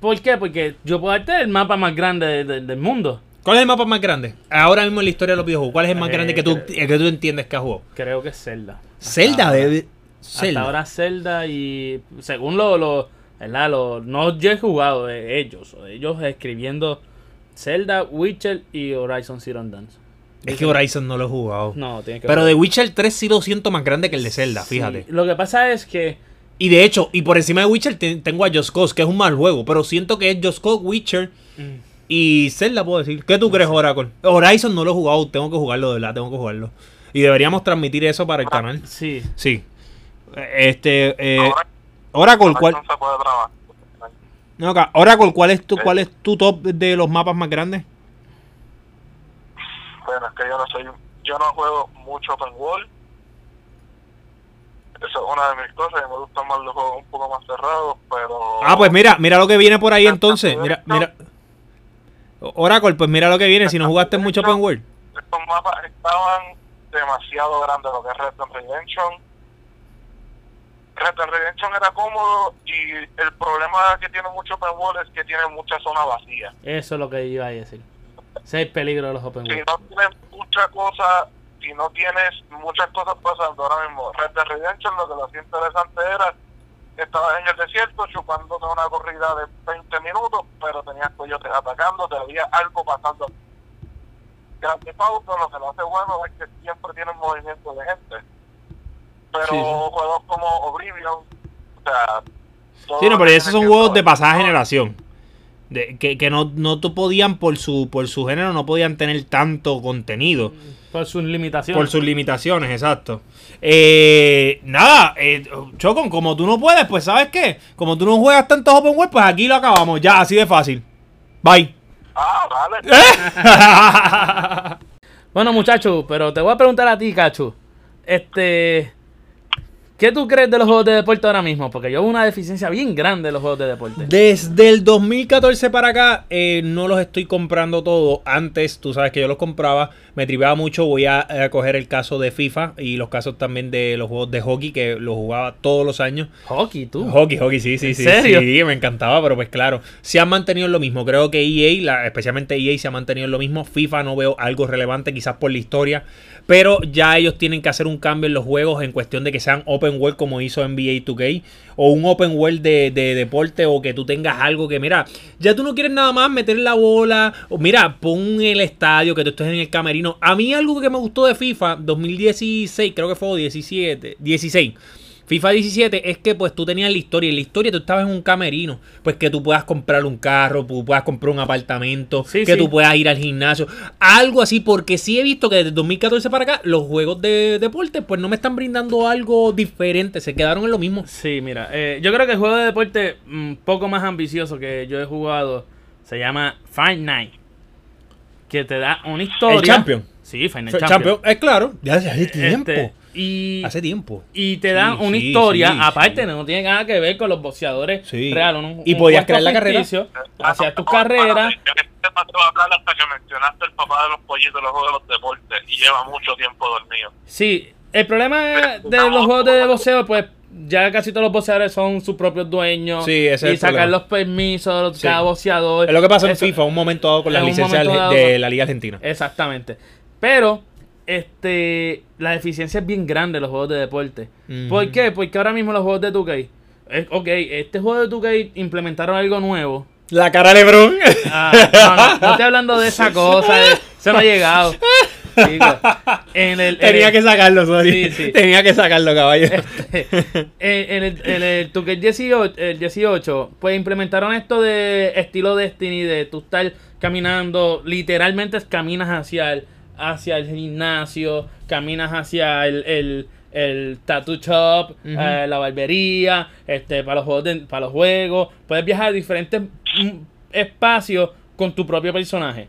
¿Por qué? Porque yo puedo darte el mapa más grande de- de- del mundo. ¿Cuál es el mapa más grande? Ahora mismo en la historia de los videojuegos, ¿cuál es el más Eh, grande que tú, el que tú entiendes que has jugado? Creo que es Zelda. Zelda, Hasta de. Zelda. Hasta ahora Zelda y según lo, lo ¿verdad? Lo- no yo he jugado de ellos, o de ellos escribiendo Zelda, Witcher y Horizon Zero Dawn. Es que Horizon no lo he jugado. No, tiene que Pero de Witcher 3 sí lo siento más grande que el de Zelda, Sí, fíjate. Lo que pasa es que Y de hecho, y por encima de Witcher te- tengo a Just Cause, que es un mal juego, pero siento que es Just Cause, Witcher mm, y Zelda, puedo decir. ¿Qué tú crees, Oracle? Horizon no lo he jugado, tengo que jugarlo, de verdad, tengo que jugarlo. Y deberíamos transmitir eso para el canal. sí, Sí. Este, eh, Oracle, ¿cuál, no se puede trabajar. No, Oracle, ¿cuál es tu, cuál es tu top de los mapas más grandes? Bueno, es que yo no soy, yo no juego mucho open world. Eso es una de mis cosas, y me gustan más los juegos un poco más cerrados, pero... Ah, pues mira, mira lo que viene por ahí entonces. Mira, mira. Oracle, pues mira lo que viene. Si no jugaste mucho Open World. Estos mapas estaban demasiado grandes, lo que es Red Dead Redemption. Red Redemption era cómodo y el problema que tiene mucho open world es que tiene mucha zona vacía. eso es lo que iba a decir. Es el peligro de los open Si world. no tienes mucha cosa, si no tienes muchas cosas pasando ahora mismo, Red Dead Redemption lo que lo hacía interesante era estabas en el desierto chupándote una corrida de 20 minutos, pero tenías coyotes atacando, te había algo pasando. Grand Theft Auto lo que lo hace bueno es que siempre tienen movimiento de gente. Pero Sí, sí. juegos como Oblivion, o sea... Sí, no, pero esos son juegos de pasada generación. De, que que no, no podían por su por su género no podían tener tanto contenido Por sus limitaciones. por sus limitaciones exacto eh, nada eh, Chocon como tú no puedes pues sabes qué como tú no juegas tantos open world pues aquí lo acabamos ya así de fácil bye Ah, vale. Bueno, muchachos, pero te voy a preguntar a ti, Cachu. Este. ¿Qué tú crees de los juegos de deporte ahora mismo? Porque yo veo una deficiencia bien grande de los juegos de deporte. Desde el 2014 para acá eh, no los estoy comprando todo. Antes, tú sabes que yo los compraba, me tripeaba mucho. Voy a, a coger el caso de FIFA y los casos también de los juegos de hockey que los jugaba todos los años. Hockey, tú. Hockey, hockey, sí, sí, ¿En sí. serio? Sí, me encantaba, pero pues claro, se han mantenido en lo mismo. Creo que EA, la- especialmente EA, se ha mantenido en lo mismo. FIFA no veo algo relevante, quizás por la historia, pero ya ellos tienen que hacer un cambio en los juegos en cuestión de que sean open world como hizo NBA 2K o un open world de, de deporte o que tú tengas algo que, mira, ya tú no quieres nada más meter la bola o mira, pon el estadio, que tú estés en el camerino. A mí algo que me gustó de FIFA 2016, creo que fue o 17, 16. FIFA 17 es que pues tú tenías la historia y en la historia tú estabas en un camerino, pues que tú puedas comprar un carro, tú puedas comprar un apartamento, Sí, que sí. tú puedas ir al gimnasio, algo así, porque sí he visto que desde 2014 para acá los juegos de deporte pues no me están brindando algo diferente, se quedaron en lo mismo. Sí, mira, eh, yo creo que el juego de deporte un poco más ambicioso que yo he jugado se llama Fight Night. Que te da una historia. El Champion. Sí, Fue Champion. Champion, es claro, ya hace tiempo. Este, y, hace tiempo. y te dan Sí, una sí, historia, sí, aparte, sí. no tiene nada que ver con los boxeadores Sí. reales. un- Y un podías crear la carrera. No, carreras. espérate, Yo que te a hablar hasta que mencionaste el papá de los pollitos, los juegos de los deportes, y lleva mucho tiempo dormido. Sí, el problema de los juegos de boxeo, pues ya casi todos los boxeadores son sus propios dueños. Sí, ese es y el sacar problema. los permisos, Sí. cada boxeador. Es lo que pasó en Eso- FIFA un momento dado con las licencias de la Liga Argentina. Exactamente. Pero, este, la deficiencia es bien grande en los juegos de deporte. ¿Por qué? Porque ahora mismo los juegos de 2K. es- ok, este juego de 2K implementaron algo nuevo. La cara de Lebron. Ah, no, no, no estoy hablando de esa cosa. Eso no ha llegado. Chicos, en el, en Tenía el- que sacarlo, sorry. Sí, sí. Tenía que sacarlo, caballo. en, en el, en el 2K 18, el 18, pues implementaron esto de estilo Destiny, de tú estar caminando, literalmente caminas hacia el, hacia el gimnasio, caminas hacia el, el, el tattoo shop, eh, la barbería, este, para los juegos, de- para los juegos. Puedes viajar a diferentes mm, espacios con tu propio personaje.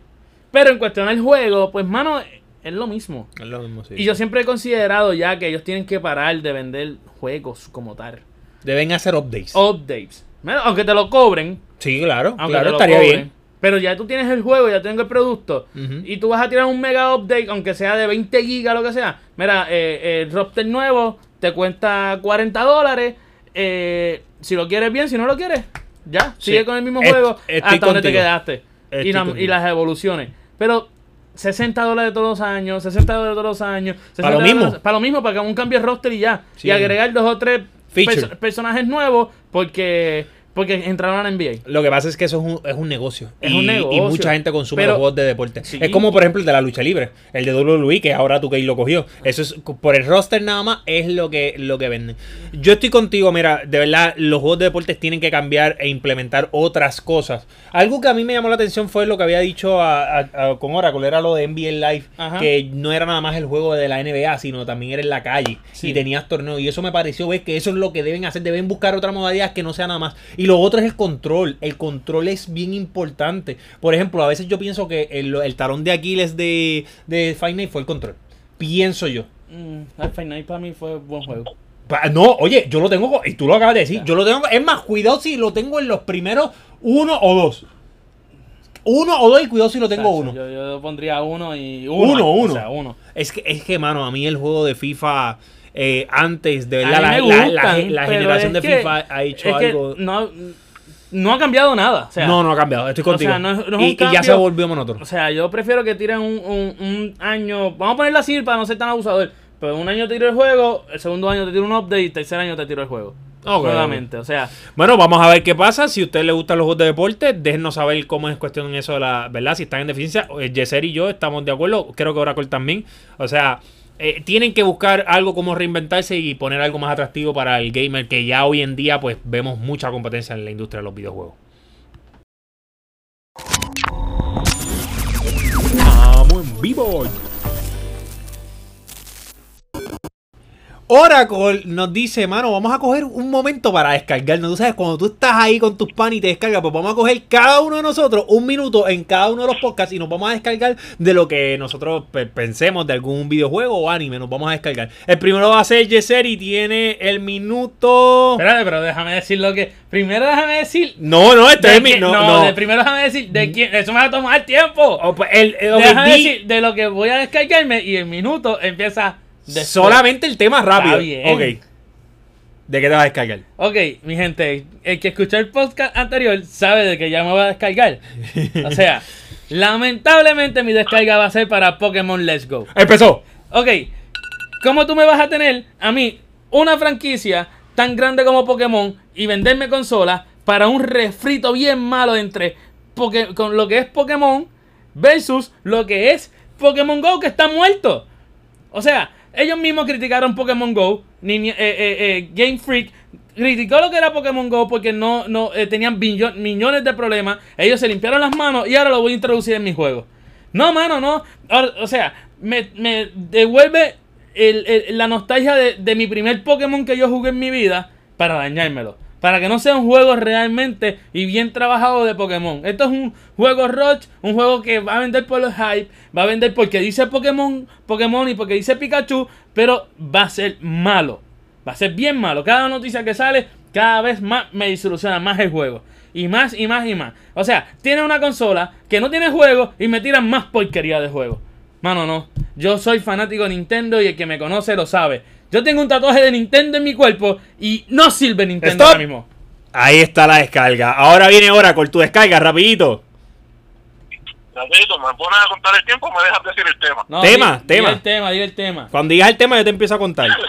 Pero en cuestión del juego, pues mano, es lo mismo. Es lo mismo, sí. Y yo siempre he considerado ya que ellos tienen que parar de vender juegos como tal. Deben hacer updates. Updates. Aunque te lo cobren, sí, claro. aunque claro, te lo estaría cobren, bien. Pero ya tú tienes el juego, ya tengo el producto. Y tú vas a tirar un mega update, aunque sea de 20 gigas, lo que sea. Mira, eh, el roster nuevo te cuesta 40 dólares. eh, si lo quieres bien, si no lo quieres, ya. Sí. Sigue con el mismo Est- juego hasta donde te quedaste. Y, la- y las evoluciones. Pero 60 dólares todos los años, 60 dólares todos los años. 60 Para lo mismo. Para lo mismo, para que un cambio de roster y ya. Sí. Y agregar dos o tres perso- personajes nuevos porque, porque entraron a NBA. Lo que pasa es que eso es un, es un negocio. Es y, un negocio. Y mucha gente consume Pero- los juegos de deporte. Sí. Es como, por ejemplo, el de la lucha libre. El de WWE, que ahora tú que lo cogió. Eso es por el roster nada más, es lo que, lo que venden. Yo estoy contigo, mira, de verdad, los juegos de deportes tienen que cambiar e implementar otras cosas. Algo que a mí me llamó la atención fue lo que había dicho a- a- a- con Oracle, era lo de NBA Live, Ajá. que no era nada más el juego de la NBA, sino también era en la calle. Sí. Y tenías torneos. Y eso me pareció, ves, que eso es lo que deben hacer. Deben buscar otra modalidad que no sea nada más. Y lo otro es el control. El control es bien importante. Por ejemplo, a veces yo pienso que el, el talón de Aquiles de, de Fight Night fue el control. Pienso yo. Mm, el Fight Night para mí fue un buen juego. No, oye, yo lo tengo, y tú lo acabas de decir, yo lo tengo, es más, cuidado si lo tengo en los primeros uno o dos. Uno o dos y cuidado si lo tengo uno. Yo, yo pondría uno y uno. Uno, o uno. sea, uno. Es que, es que, mano, a mí el juego de FIFA eh, antes, de verdad, la, la- la- generación de que- FIFA ha hecho algo... no, no ha cambiado nada. O sea, no, no ha cambiado, estoy o sea, contigo. no es- no es y, ya se volvió monótono. O sea, yo prefiero que tiren un, un, un año. Vamos a ponerlo así para no ser tan abusador. Pero un año te tiro el juego, el segundo año te tiro un update y el tercer año te tiro el juego. Ok. Nuevamente, o sea, Bueno, vamos a ver qué pasa. Si a usted le gustan los juegos de deporte, déjenos saber cómo es cuestión en eso de la verdad. Si están en deficiencia, eh, Yeser y yo estamos de acuerdo. Creo que Oracle también. O sea, eh, tienen que buscar algo como reinventarse y poner algo más atractivo para el gamer, que ya hoy en día pues vemos mucha competencia en la industria de los videojuegos. Estamos en vivo. Oracle nos dice, mano, vamos a coger un momento para descargarnos. Tú sabes, cuando tú estás ahí con tus pan y te descargas, pues vamos a coger cada uno de nosotros un minuto en cada uno de los podcasts y nos vamos a descargar de lo que nosotros pe- pensemos de algún videojuego o anime. Nos vamos a descargar. El primero va a ser Yeser y tiene el minuto. espérate, pero déjame decir lo que. Primero déjame decir. No, no, este de es mi. No, no, no. de primero déjame decir de quién. Eso me va a tomar tiempo. Oh, pues, el, el- déjame di decir de lo que voy a descargarme y el minuto empieza. Después. solamente el tema rápido. Está bien. Ok. ¿De qué te vas a descargar? Ok, mi gente, el que escuchó el podcast anterior sabe de que ya me voy a descargar. O sea, lamentablemente mi descarga va a ser para Pokémon Let's Go. Empezó. Ok, ¿cómo tú me vas a tener a mí una franquicia tan grande como Pokémon y venderme consolas para un refrito bien malo entre Poké- con lo que es Pokémon versus lo que es Pokémon Go que está muerto? O sea, ellos mismos criticaron Pokémon Go, ni, eh, eh, eh, Game Freak criticó lo que era Pokémon Go porque no, no eh, tenían millones de problemas. Ellos se limpiaron las manos y ahora lo voy a introducir en mi juego. No, mano, no. Ahora, o sea, me, me devuelve el- el- la nostalgia de, de mi primer Pokémon que yo jugué en mi vida para dañármelo. Para que no sea un juego realmente y bien trabajado de Pokémon. Esto es un juego Roach, un juego que va a vender por los hype, va a vender porque dice Pokémon, Pokémon y porque dice Pikachu, pero va a ser malo. Va a ser bien malo. Cada noticia que sale, cada vez más me disoluciona más el juego. Y más y más y más. O sea, tiene una consola que no tiene juego y me tiran más porquería de juego. Mano, no. Yo soy fanático de Nintendo y el que me conoce lo sabe. Yo tengo un tatuaje de Nintendo en mi cuerpo y no sirve Nintendo Stop. ahora mismo. Ahí está la descarga. Ahora viene Oracle, tu descarga, rapidito. Rapidito, me pones a contar el tiempo o me dejas decir el tema. No, Tema, di- tema. Diga el tema, diga el tema. Cuando digas el tema yo te empiezo a contar.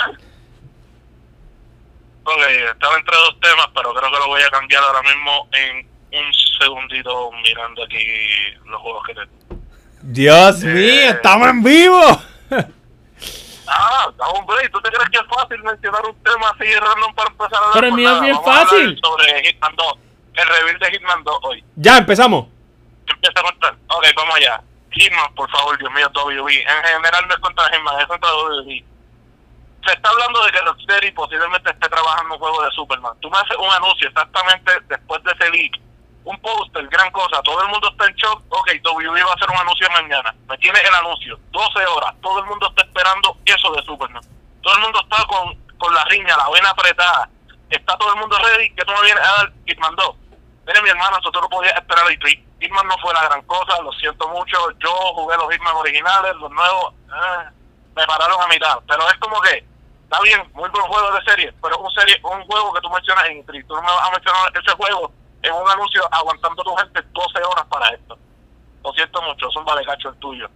Ok, estaba entre dos temas, pero creo que lo voy a cambiar ahora mismo en un segundito mirando aquí los juegos que tengo. Dios mío, estamos en vivo. Ah, break. ¿Tú te crees que es fácil mencionar un tema así random para empezar a hablar? Pero el mío es nada, bien vamos a hablar fácil. Sobre Hitman 2, el reveal de Hitman 2 hoy. Ya, empezamos. Empieza a contar. Ok, vamos allá. Hitman, por favor, Dios mío, WWE. En general no es contra Hitman, es contra WWE. Se está hablando de que Rocksteady posiblemente esté trabajando un juego de Superman. Tú me haces un anuncio exactamente después de ese leak. Un póster, gran cosa. Todo el mundo está en shock. Ok, WWE va a hacer un anuncio mañana. Me tienes el anuncio. 12 horas. Todo el mundo está esperando eso de Superman. Todo el mundo está con, con la riña, la vena apretada. Está todo el mundo ready. que tú me vienes a dar? Hitman 2. Mire, mi hermano, eso tú no podías esperar el tweet. Hitman no fue la gran cosa, lo siento mucho. Yo jugué los Hitman originales, los nuevos, eh, me pararon a mitad. Pero es como que, está bien, muy buen juego de serie, pero un serie un juego que tú mencionas en E3. Tú no me vas a mencionar ese juego en un anuncio aguantando tu gente 12 horas para esto. Lo siento mucho, es un vale cacho el tuyo.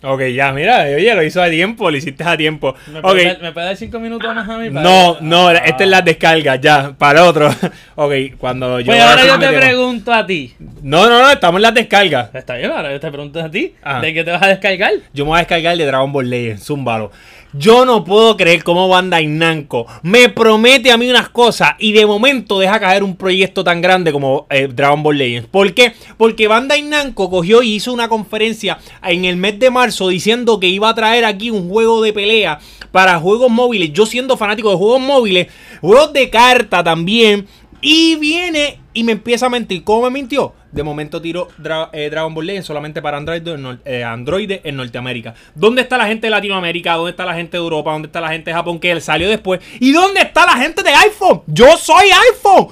Ok, ya, mira, oye, lo hizo a tiempo, lo hiciste a tiempo. ¿Me Ok. puedes ¿me puedes dar cinco minutos más a mí? para- No, no, Ah. esta es la descarga, ya, para otro. Ok, cuando yo... Pues ahora yo te pregunto a ti. No, no, no, estamos en las descargas. Está bien, ahora yo te pregunto a ti. Ah. ¿De qué te vas a descargar? Yo me voy a descargar de Dragon Ball Legends, zúmbalo. Yo no puedo creer cómo Bandai Namco me promete a mí unas cosas y de momento deja caer un proyecto tan grande como eh, Dragon Ball Legends. ¿Por qué? Porque Bandai Namco cogió y hizo una conferencia en el mes de marzo diciendo que iba a traer aquí un juego de pelea para juegos móviles. Yo siendo fanático de juegos móviles, juegos de carta también. Y viene y me empieza a mentir. ¿Cómo me mintió? De momento Dra- eh, Dragon Ball Legends solamente para Android en, eh, Android en Norteamérica. ¿Dónde está la gente de Latinoamérica? ¿Dónde está la gente de Europa? ¿Dónde está la gente de Japón que él salió después? ¿Y dónde está la gente de iPhone? Yo soy iPhone.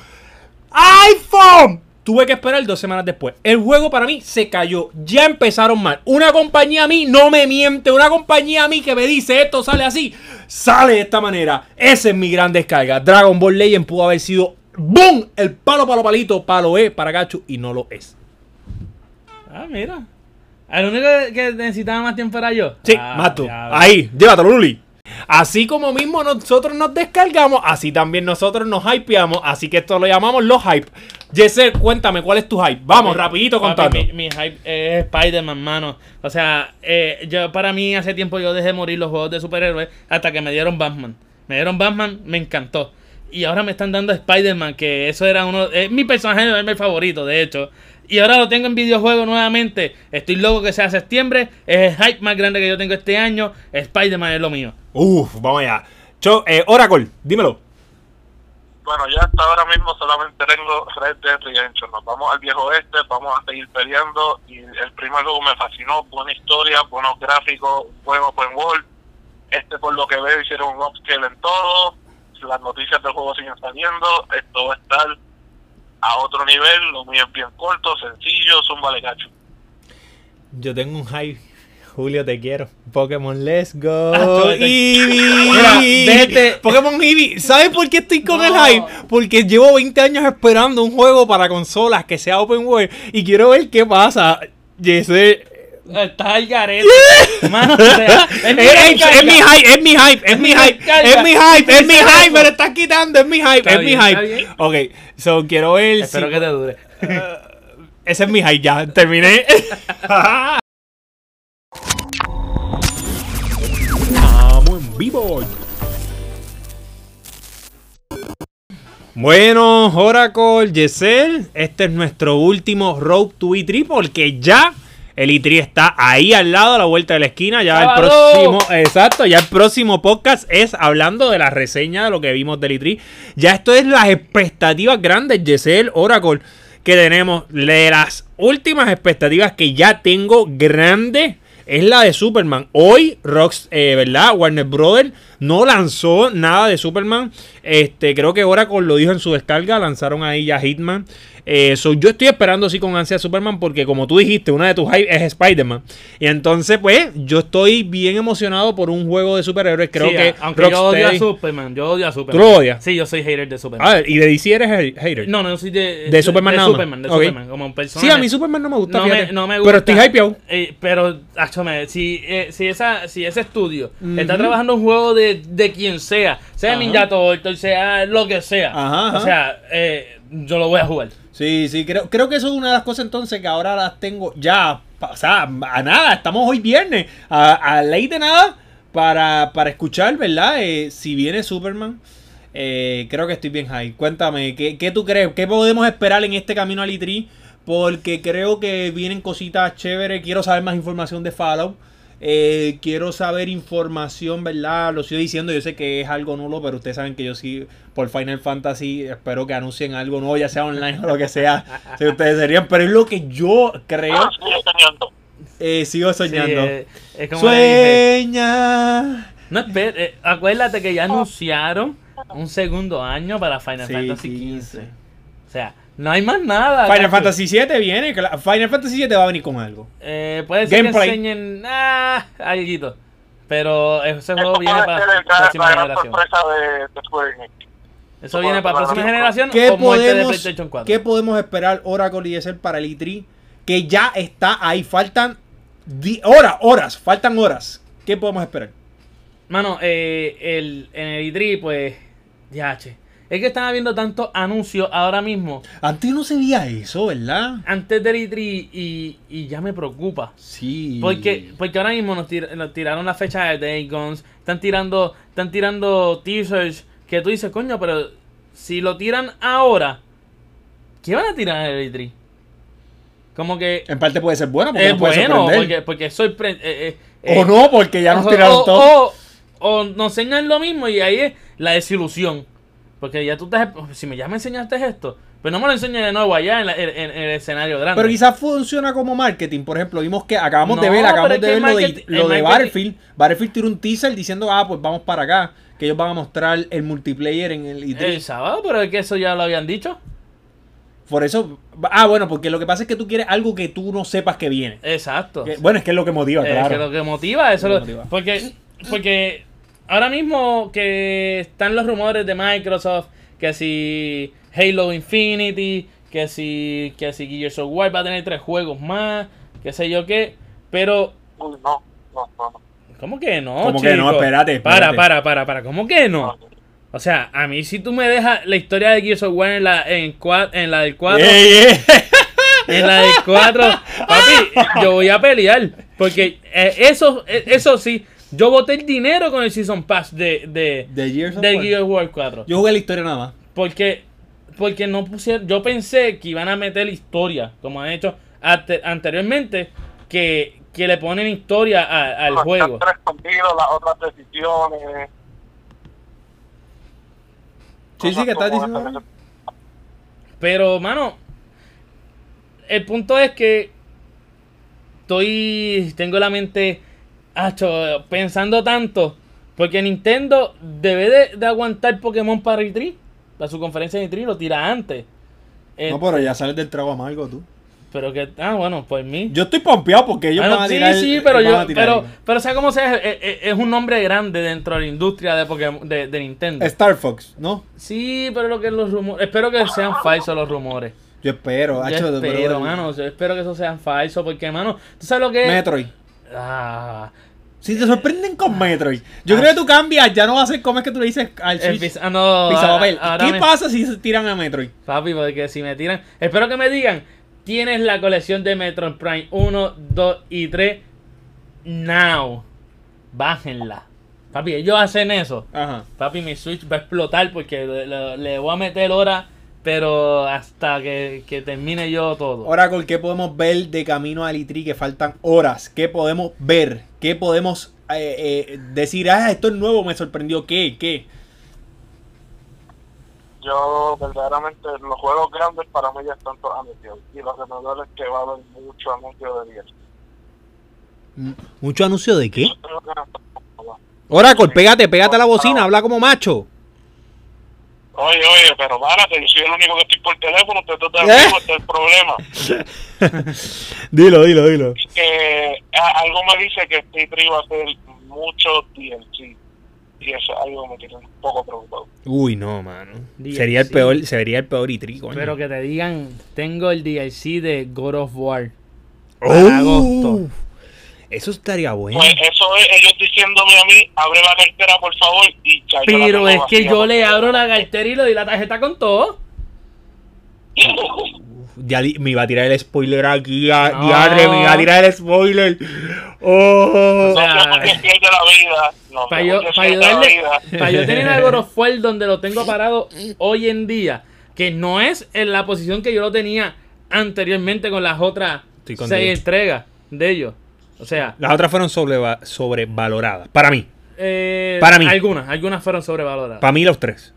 iPhone. Tuve que esperar dos semanas después. El juego para mí se cayó. Ya empezaron mal. Una compañía a mí no me miente. Una compañía a mí que me dice esto sale así. Sale de esta manera. Esa es mi gran descarga. Dragon Ball Legend pudo haber sido ¡Boom! El palo, palo, palito, palo E para Gachu y no lo es. Ah, mira. El único que necesitaba más tiempo era yo. Sí, ah, Mato. Ahí, llévatelo, Luli. Así como mismo nosotros nos descargamos, así también nosotros nos hypeamos. Así que esto lo llamamos los hype. Jesse, cuéntame, ¿cuál es tu hype? Vamos, Papi, rapidito contando. Mi, mi hype es Spider-Man, mano. O sea, eh, yo para mí hace tiempo yo dejé morir los juegos de superhéroes hasta que me dieron Batman. Me dieron Batman, me encantó. Y ahora me están dando Spider-Man, que eso era uno... Es mi personaje mi favorito, de hecho. Y ahora lo tengo en videojuego nuevamente. Estoy loco que sea septiembre. Es el hype más grande que yo tengo este año. Spider-Man es lo mío. Uf, vamos allá. Cho, eh, Oracle, dímelo. Bueno, ya hasta ahora mismo solamente tengo Red Dead Redemption. Nos vamos al viejo oeste, vamos a seguir peleando. Y el primer juego me fascinó. Buena historia, buenos gráficos, buen open world. Este, por lo que veo, hicieron un upscale en todo. Las noticias del juego siguen saliendo. Esto va a estar a otro nivel. Lo mío es bien corto, sencillo, zumba le cacho. Yo tengo un hype. Julio, te quiero. Pokémon Let's Go. Ah, vete. Eevee. Vete. Pokémon Eevee. ¿Sabes por qué estoy con No. el hype? Porque llevo 20 años esperando un juego para consolas que sea open world y quiero ver qué pasa. Jesse. Está al garete. Mano, o sea, Es, es mi es- descarga. es mi hype, es mi hype, es mi hype, es mi hype, es mi hype, me lo estás quitando, es mi hype, Está es mi bien, hype. Ok, so quiero ver Espero si- que te dure. Ese es mi hype, ya, terminé. Estamos en vivo. Bueno, Oracle, Yesel, este es nuestro último Road to E3 porque ya el E3 está ahí al lado, a la vuelta de la esquina. Ya el próximo, exacto, ya el próximo podcast es hablando de la reseña de lo que vimos del E3. Ya esto es las expectativas grandes, Yesel, Oracle, que tenemos. De las últimas expectativas que ya tengo grandes es la de Superman. Hoy, Rox, eh, ¿verdad? Warner Brothers no lanzó nada de Superman. Este, creo que Oracle lo dijo en su descarga. Lanzaron ahí ya Hitman. Eh, so, yo estoy esperando así con ansia Superman porque como tú dijiste, una de tus hype es Spider-Man. Y entonces, pues, yo estoy bien emocionado por un juego de superhéroes. Creo Sí, que aunque yo odio a Rocksteady- Superman, yo odio a Superman. ¿Tú lo odias? Sí, yo soy hater de Superman. A ver, y de DC eres ha- hater. No, no, yo soy de, De Superman de. Superman, de Ok. Superman, como un personaje. Sí, a mí Superman no me gusta, no me, no me gusta. Pero estoy hypeado. Eh, pero, achome, si, eh, si, esa, si ese estudio está trabajando un juego de, de quien sea, sea Ajá. Ninja Turtle, sea lo que sea, Ajá, ajá. o sea, eh, yo lo voy a jugar. Sí, sí, creo, creo que eso es una de las cosas entonces que ahora las tengo ya, o sea, a nada, estamos hoy viernes, a, a ley de nada para, para escuchar, ¿verdad? Eh, si viene Superman, eh, creo que estoy bien high. Cuéntame, ¿qué, qué tú crees? ¿Qué podemos esperar en este camino al E3 porque creo que vienen cositas chéveres. Quiero saber más información de Fallout. Eh, quiero saber información, ¿verdad? Lo sigo diciendo, yo sé que es algo nulo, pero ustedes saben que yo sí, por Final Fantasy, espero que anuncien algo nuevo, ya sea online o lo que sea. si ustedes serían, pero es lo que yo creo. Ah, soñando. Eh, sigo soñando. eh, es como le dije. Sueña. No, esper- eh, acuérdate que ya anunciaron un segundo año para Final Sí, Fantasy 15. XV. O sea, no hay más nada. Final. Fantasy 7 viene. Final Fantasy 7 va a venir con algo. Eh, puede ser Gameplay. que enseñen ah, alguito. Pero ese juego Esto viene para la próxima generación. de, de. Eso viene para la próxima ¿Qué generación ¿Qué o de podemos, PlayStation 4. ¿Qué podemos esperar Oracle y ESL para el E3? Que ya está ahí. Faltan horas, horas. Faltan horas. ¿Qué podemos esperar? Mano, eh, el, en el E3, pues, ya, che. Es que están habiendo tantos anuncios ahora mismo, Antes no se veía eso, ¿verdad? antes del E3, y, y ya me preocupa. Sí. Porque, porque ahora mismo nos, tir- nos tiraron la fecha de Day Guns, están tirando, están tirando teasers que tú dices, coño, pero si lo tiran ahora, ¿qué van a tirar en el E3? Como que En parte puede ser bueno porque es puede bueno, sorprender. porque, porque sorprende. eh, eh, O eh, no, porque ya nos o- tiraron o- todo. O, o nos enseñan lo mismo y ahí es la desilusión. Porque ya tú te... Si me, ya me enseñaste esto, pero no me lo enseñes de nuevo allá en, la- en- en el escenario grande. Pero quizás funciona como marketing. Por ejemplo, vimos que acabamos de ver, acabamos es de ver lo de, lo de Battlefield. Battlefield tiró un teaser diciendo, ah, pues vamos para acá. Que ellos van a mostrar el multiplayer en el E3. el sábado, pero es que eso ya lo habían dicho. Por eso, ah, bueno, porque lo que pasa es que tú quieres algo que tú no sepas que viene. Exacto. Que- bueno, es que es lo que motiva, Eh, claro. que lo que motiva eso Lo lo- que motiva. porque porque ahora mismo que están los rumores de Microsoft que si Halo Infinity que si que si Gears of War va a tener tres juegos más qué sé yo qué pero no, no, no. no. cómo que no ¿Cómo que no? chico? Espérate, para espérate. para para para cómo que no o sea a mí si tú me dejas la historia de Gears of War en la en, cua- en la del 4 Ey, ey. en la del 4, papi, yo voy a pelear. Porque eh, eso, eh, eso sí, yo boté el dinero con el Season Pass de, de, De Gears of de. Gears of War 4. Yo jugué la historia nada más. Porque, porque no pusieron, yo pensé que iban a meter historia, como han hecho ante- anteriormente, que, que le ponen historia a- al Los juego. las otras decisiones. Sí, sí, que estás diciendo. Pero, mano, el punto es que estoy, tengo la mente, hacho, pensando tanto, porque Nintendo debe de, de aguantar Pokémon para E3, para su conferencia de E3, lo tira antes. Eh, No, pero ya sales del trago amargo tú. pero que, ah, bueno, por mí. Yo estoy pompeado porque ellos Ah, no, van a sí, tirar. sí, pero yo, tirar pero, algo. pero sea como sea, es, es- es un nombre grande dentro de la industria de Pokémon, de, de Nintendo. Star Fox, ¿no? Sí, pero lo que los rumores, espero que sean falsos los rumores. Yo espero. Yo hacho, espero, pero- mano. Yo espero que eso sea falso. Porque, mano, ¿tú sabes lo que es? Metroid. Ah, Si te sorprenden con Metroid. Yo Ah. creo que tú cambias, ya no va a ser como es que tú le dices al Switch. ah, no, ahora ¿Qué me- pasa si se tiran a Metroid? Papi, porque si me tiran. Espero que me digan: tienes la colección de Metroid Prime 1, 2 y 3. Now. Bájenla. Papi, ellos hacen eso. Ajá. Papi, mi Switch va a explotar porque le, le- le voy a meter hora. Pero hasta que, que termine yo todo. Oracle, ¿qué podemos ver de camino al E3 que faltan horas? ¿Qué podemos ver? ¿Qué podemos eh, eh, decir? Ah, esto es nuevo, me sorprendió. ¿Qué? ¿Qué? Yo, verdaderamente, los juegos grandes para mí ya están todos anunciados. Y los ganadores que va a haber mucho anuncio de 10. ¿Mucho anuncio de qué? Oracle, pégate, pégate a la bocina, habla como macho. Oye, oye, pero párate, yo soy el único que estoy por teléfono, usted está ¿Eh? vivo, este es el problema. Dilo, dilo, dilo. Que a- algo me dice que este E3 va a ser mucho DLC. Y eso es algo que me tiene un poco preocupado. Uy, no, mano. DLC. Sería el peor, sería el peor E3, coño. Pero que te digan: tengo el DLC de God of War. Oh, para agosto. Eso estaría bueno. Pues eso es ellos diciéndome a mí, abre la cartera por favor y ya Pero es que yo le abro la cartera y le doy la tarjeta con todo. Ya di- me iba a tirar el spoiler aquí. Ya, No. diadre, me iba a tirar el spoiler. Oh. O sea, no sé pierde la vida. No Para yo, por qué pa' pierde la ayudarle, vida. pa' yo tener a God of War donde lo tengo parado hoy en día, que no es en la posición que yo lo tenía anteriormente con las otras seis entregas de ellos. O sea, Las otras fueron sobreva- sobrevaloradas. Para mí. eh, Para mí. Algunas, algunas fueron sobrevaloradas. Para mí los tres.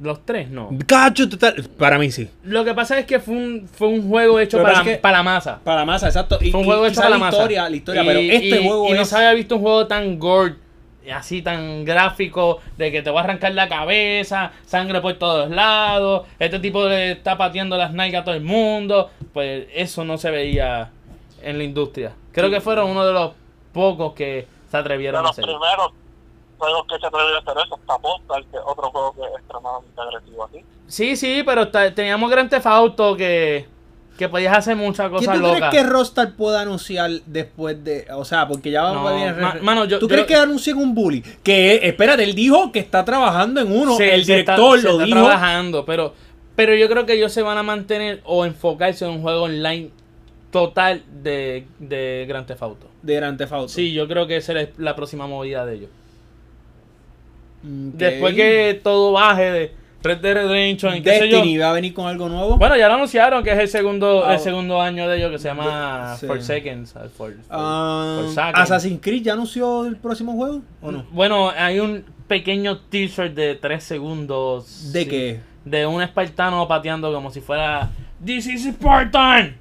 Los tres no. Cacho total. Para mí sí. Lo que pasa es que fue un, fue un juego hecho para, pasa es que- para la masa. Para la masa, exacto. Y, Fue un y juego hecho para la masa. historia, la historia, Y- pero este y- juego y no se había visto un juego tan gore, así tan gráfico, de que te va a arrancar la cabeza, sangre por todos lados, este tipo le está pateando las nalgas a todo el mundo. Pues eso no se veía en la industria. Creo que fueron uno de los pocos que se De atrevieron a los hacer. primeros juegos que se atrevieron a hacer eso, está Postal, que es otro juego que es extremadamente agresivo aquí. Sí, sí, pero teníamos Grand Theft Auto que, que podías hacer muchas ¿Quién cosas tú crees que Rockstar pueda anunciar después de... O sea, porque ya No, va a venir... ma- mano, yo- ¿Tú yo- crees que anuncien un bully? Que, espérate, él dijo que está trabajando en uno. Se- el se está- director se lo está dijo. trabajando, pero, pero yo creo que ellos se van a mantener o enfocarse en un juego online total de, de Grand Theft Auto. De Grand Theft Auto. Sí, yo creo que esa es la próxima movida de ellos. Después que todo baje de Red Dead Redemption y qué sé yo. Va a venir con algo nuevo. Bueno, ya lo anunciaron que es el segundo, Ah, el segundo año de ellos que se llama sí. Forsaken. ¿sabes? For- for- Ah. Assassin's Creed ya anunció el próximo juego o no? Bueno, hay un pequeño teaser de 3 segundos. ¿De sí, qué? De un espartano pateando como si fuera This is Spartan.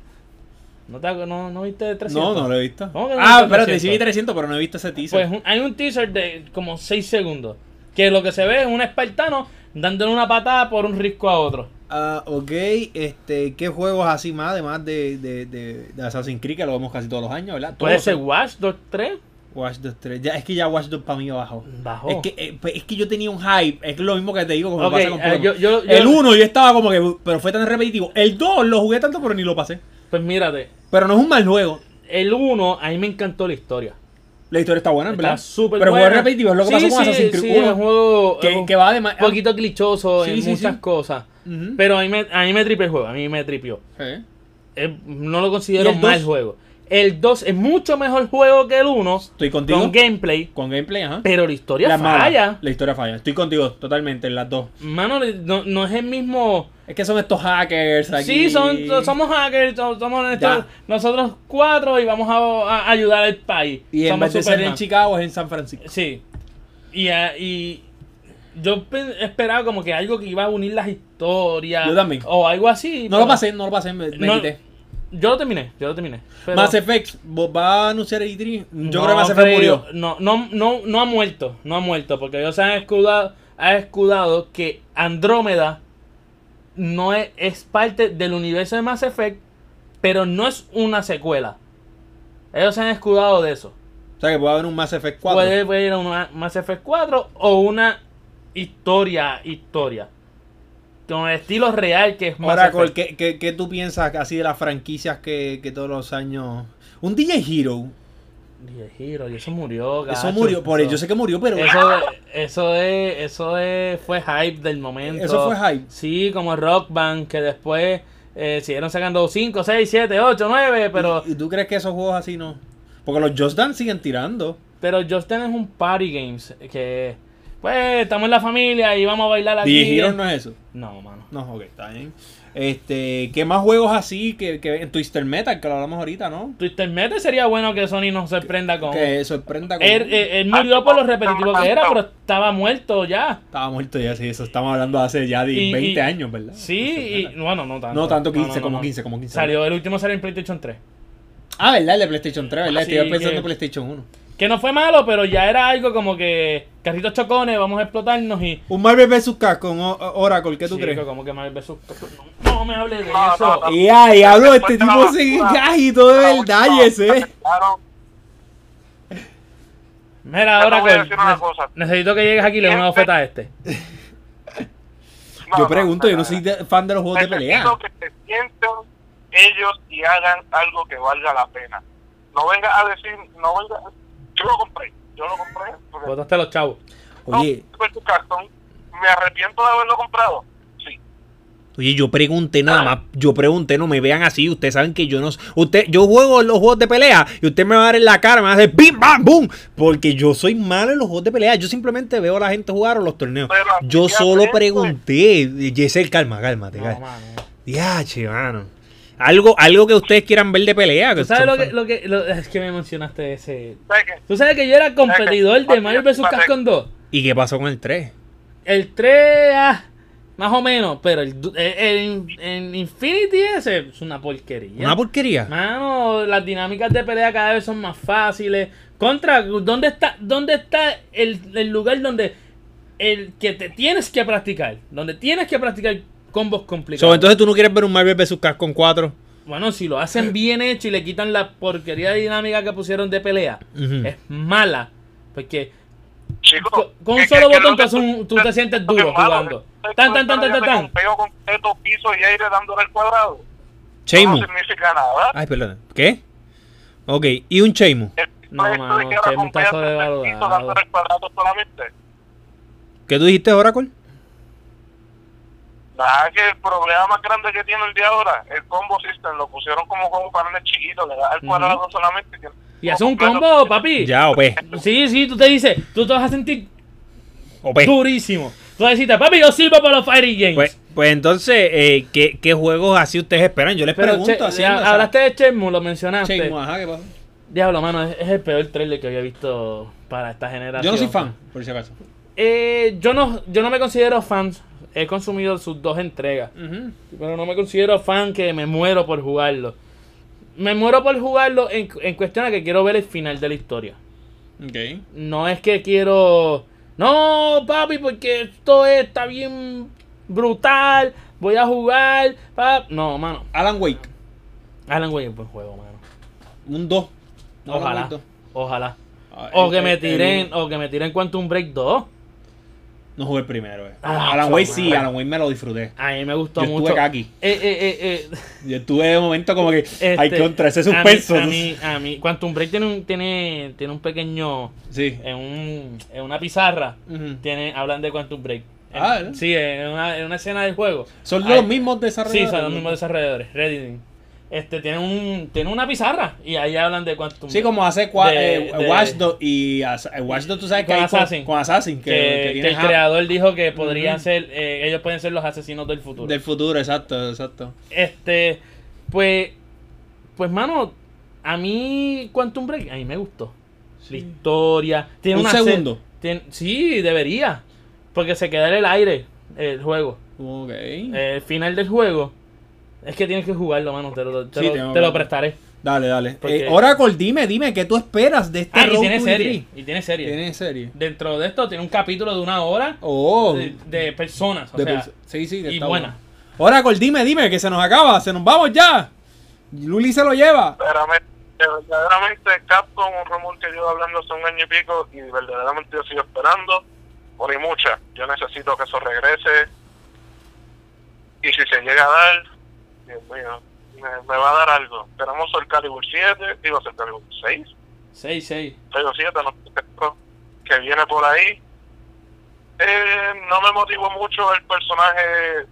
¿No, te, no, no viste 300? No, no lo he visto. ¿Cómo que no Ah, espérate, 300? sí vi 300, pero no he visto ese teaser. Pues un- hay un teaser de como 6 segundos. Que lo que se ve es un espartano dándole una patada por un risco a otro. Ah, ok, este, ¿qué juegos así más, además de, de, de, de Assassin's Creed, que lo vemos casi todos los años, ¿verdad? Puede ser Watch Dogs 3. Watch Dogs 3. Ya, es que ya Watch Dogs para mí bajó. Bajó. Es que, eh, pues, es que yo tenía un hype, es lo mismo que te digo como Ok, pasa con Pokémon. yo- yo- yo- El 1 yo estaba como que, pero fue tan repetitivo. El 2 lo jugué tanto, pero ni lo pasé. Pues mírate, Pero no es un mal juego. el 1 a mí me encantó la historia. La historia está buena, Está ¿verdad? súper Pero buena. juego repetitivo, es lo que Sí, pasó con sí, Assassin's Creed sí, 1. es un juego que, un que va además... poquito glitchoso Sí, en muchas cosas. Ujú. Pero a mí, me, a mí me tripió el juego, a mí me tripió. Eh. No lo considero ¿Y el mal juego. El 2 es mucho mejor juego que el 1. Estoy contigo. Con gameplay. Con gameplay, ajá. Pero la historia La es mala. falla. La historia falla. Estoy contigo totalmente en las dos. Mano, no, no es el mismo. Es que son estos hackers aquí. Sí, son, somos hackers, so- somos estos- nosotros cuatro y vamos a, a ayudar al país. Y en somos vez de ser en. Chicago es en San Francisco. Sí. Y, y yo pe- esperaba como que algo que iba a unir las historias. Yo también. O algo así. No pero- lo pasé, no lo pasé, me, me No, quité. Yo lo terminé, yo lo terminé. pero- Mass Effect, ¿vos ¿va a anunciar el E3? Yo No, creo que Mass Effect murió. No, no, no, no ha muerto, no ha muerto, porque ellos se han escudado, ha escudado que Andrómeda no es, es parte del universo de Mass Effect, pero no es una secuela. Ellos se han escudado de eso. O sea que puede haber un Mass Effect 4. Puede, puede ir a una Mass Effect 4 o una historia, historia. Con el estilo real que es Mass Oracle. ¿qué, qué, qué tú piensas así de las franquicias que, que todos los años... Un DJ Hero. DJ Hero, y eso murió, eso gacho, murió. Por eso- yo sé que murió, pero... Eso, eso es, eso es, fue hype del momento. Eso fue hype. Sí, como Rock Band, que después eh, siguieron sacando 5, 6, 7, 8, 9, pero, ¿Y, y tú crees que esos juegos así no? Porque los Just Dance siguen tirando. pero Just Dance es un party games, que pues estamos en la familia y vamos a bailar aquí. Hero no es eso. No, mano. No, ok, está bien. Este, ¿qué más juegos así que, que en Twister Metal, que lo hablamos ahorita, ¿no? Twister Metal sería bueno que Sony nos sorprenda con... Que sorprenda con... Él, él- él murió por lo repetitivo que era, pero estaba muerto ya. Estaba muerto ya, sí, eso estamos hablando hace ya de Y- 20 y- años, ¿verdad? Sí, y, bueno, no tanto. No tanto, No, 15, no, como no. 15, como 15. Salió, el último salió en PlayStation 3. Ah, ¿verdad? El de PlayStation 3, ¿verdad? Sí, Estoy pensando que- en PlayStation 1. Que no fue malo, pero ya era algo como que carritos chocones, vamos a explotarnos y. Un Marvel vs. Capcom, Oracle, ¿qué tú crees? Como que Marvel vs. No, no me hables de No, eso. no, no. Y ay, hablo, este tipo sigue cajito de verdad, y ese. Claro, Mira, a cosa. necesito que llegues aquí y le una oferta a este. no, Yo no, pregunto, yo no soy de- fan de los juegos de pelea. Necesito que se sienten ellos y hagan algo que valga la pena. No venga a decir, no venga, yo lo compré, yo lo compré. Botaste los chavos. Oye, fue tu cartón. Me arrepiento de haberlo comprado. Sí. Oye, yo pregunté nada más, yo pregunté, no me vean así, ustedes saben que yo no usted yo juego en los juegos de pelea y usted me va a dar en la cara, me va a hacer bim bam boom, porque yo soy malo en los juegos de pelea, yo simplemente veo a la gente jugar o los torneos. Pero Yo solo pregunté, Yesel, calma, cálmate, No, cálmate. mano. Diache, mano. Algo, algo que ustedes quieran ver de pelea. ¿Tú sabes lo que, lo que lo- es que me mencionaste ese? ¿Tú sabes que yo era competidor de Mario vs. Capcom 2? ¿Y qué pasó con el 3? El 3, ah, más o menos, pero el, el, el- el Infinity ese es una porquería. Una porquería. Mano, las dinámicas de pelea cada vez son más fáciles. Contra, ¿dónde está, dónde está el, el lugar donde el que te tienes que practicar? Donde tienes que practicar combos complicados. So, entonces tú no quieres ver un Marvel vs. Capcom 4. Bueno, si lo hacen bien hecho y le quitan la porquería de dinámica que pusieron de pelea, Ujú. es mala. Porque Chico, con, con un solo botón que tú, un- tú te sientes duro malo, jugando. que- Tan, tan, tan, tan, tan, tan. Con pego completo, piso y aire dándole al cuadrado. Cheimu. No significa nada. Ay, perdón. ¿Qué? Ok, y un Cheimu. No, mano, de que ahora Cheimu con está sobrevalorado. completo piso dándole al cuadrado solamente. ¿Qué tú dijiste, Oracle? Nada, que el problema más grande que tiene el de ahora, el combo system, lo pusieron como juego para nenes chiquitos, le das al cuadrado solamente. que- Y hace un combo, papi. Ya, OP. Sí, sí, tú te dices, tú te vas a sentir OP. durísimo. Tú vas a decirte, papi, yo sirvo para los fighting games. Pues, pues entonces, eh, ¿qué, ¿qué juegos así ustedes esperan? Yo les Pero pregunto che, así. ya, hablaste de Shenmue, lo mencionaste. Shenmue, ajá, ¿qué pasa? Diablo, mano, es, es el peor trailer que había visto para esta generación. Yo no soy fan, por si acaso. Eh, yo no, yo no me considero fan. He consumido sus dos entregas. Pero no me considero fan que me muero por jugarlo. Me muero por jugarlo en, en cuestión a que quiero ver el final de la historia. Ok. No es que quiero. No, papi, porque esto está bien brutal. Voy a jugar. pa-". No, mano. Alan Wake, Alan Wake es buen juego, mano. un 2. Ojalá. Ojalá. Ah, O el- que me tiren, el- o que me tiren Quantum Break 2. No jugué el primero, eh. Ah, Alan Wake sí. Alan Wake me lo disfruté. A mí me gustó Yo mucho. estuve. Eh, eh, eh, eh. Yo estuve de momento como que Este, hay contra ese a mí- suspenso. A mí, a mí, Quantum Break tiene un, tiene, tiene un pequeño. Sí. En, un, en una pizarra. Ujú. Tiene, hablan de Quantum Break. En- Ah, ¿verdad? sí, en una, en una escena del juego. Son Ay, los mismos Sí, desarrolladores. son los mismos desarrolladores. Reddit. Este, tienen, un, tienen una pizarra y ahí hablan de Quantum Sí, como hace eh, Watchdog y As- eh, Watchdog, tú sabes que Con hay con- Assassin. con Assassin, que, que, que que tiene el creador dijo que podrían ser, eh, ellos pueden ser los asesinos del futuro. del futuro, exacto, exacto. Este, pues, pues mano, a mí Quantum Break, a mí me gustó. La historia, tiene Un una se- segundo. tiene- sí, debería, porque se queda en el aire el juego. Ok. El final del juego es que tienes que jugarlo, mano, te lo, te Sí, lo- tengo te que- lo prestaré. Dale, dale. Porque- Eh, Oracle, dime, dime, ¿qué tú esperas de este Ah, y tiene to serie, E3? y tiene serie. ¿Tiene serie? Dentro de esto tiene un capítulo de una hora Oh. de, de personas, o de sea, sí, sí, y buena. bueno. Oracle, dime, dime, que se nos acaba, se nos vamos ya. Luli se lo lleva. Verdaderamente, verdaderamente Capcom, un rumor que llevo hablando hace un año y pico y verdaderamente yo sigo esperando por y mucha. Yo necesito que eso regrese y si se llega a dar, Dios mío, me, me va a dar algo. Tenemos el Calibur 7, digo el Calibur 6, 6, 6. Calibur 7, no que viene por ahí. Eh, no me motivó mucho el personaje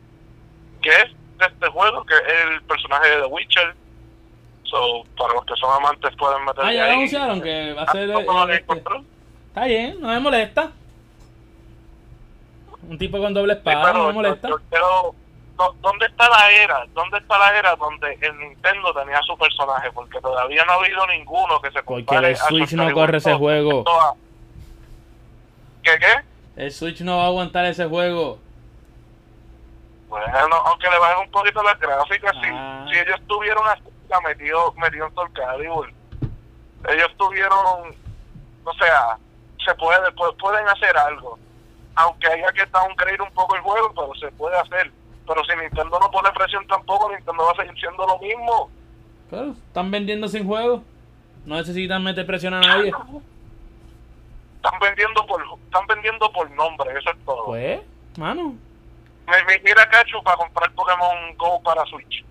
que es de este juego, que es el personaje de The Witcher. So, para los que son amantes pueden meterle Ah, ya ahí. anunciaron que va a ser Ah, el- no, este. control. Está bien, no me molesta. Un tipo con doble Sí, espada, pero no me molesta. yo- yo quiero- ¿dó- ¿Dónde está la era? ¿Dónde está la era donde el Nintendo tenía su personaje? Porque todavía no ha habido ninguno que se Porque el a Switch no corre ese 2. juego. ¿Qué qué? El Switch no va a aguantar ese juego. Bueno, aunque le bajen un poquito las gráficas, si- Ah. si, ellos tuvieron así, la metió, metió en Soul Calibur. Ellos tuvieron, o sea, se puede, pu- pueden hacer algo. Aunque haya que downgrade un poco el juego, pero se puede hacer. Pero si Nintendo no pone presión tampoco, Nintendo va a seguir siendo lo mismo. Claro, están vendiendo sin juego. No necesitan meter presión a nadie. Están vendiendo por, están vendiendo por nombre, eso es todo. Pues, mano. Me, me- mira Cacho para comprar Pokémon Go para Switch.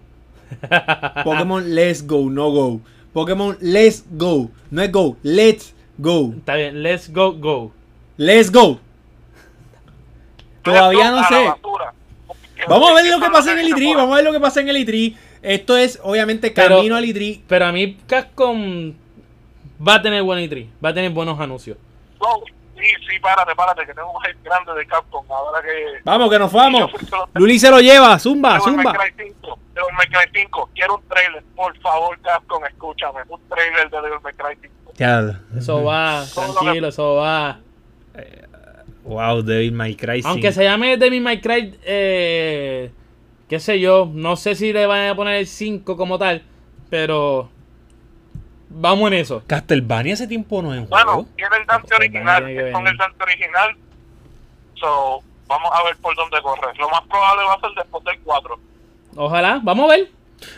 Pokémon Let's Go, no Go. Pokémon Let's Go. No es Go, Let's Go. Está bien, let's go, go. Let's Go. Todavía no sé. Vamos a ver lo que pasa en el E3. Vamos a ver lo que pasa en el E3. Esto es obviamente Pero- camino al E E3. Pero a mí Capcom va a tener buen E3. Va a tener buenos anuncios. No, y sí, sí, párate, párate, que tengo un hype grande de Capcom. Ahora que. Vamos, que nos vamos. Luli se lo lleva, zumba, May zumba. Cry 5, Devil May Cry 5, quiero un trailer, por favor, Capcom, escúchame, un trailer de Devil May Cry 5. Ya, Eso va, tranquilo, eso va. Wow, Devil May Cry. Aunque se llame Devil May Cry, eh, qué sé yo, no sé si le van a poner el 5 como tal, pero vamos en eso. Castlevania hace tiempo no es un Bueno, juego. tiene el Dante original, es con el Dante original, so, vamos a ver por dónde corre. Lo más probable va a ser después del 4. Ojalá, vamos a ver.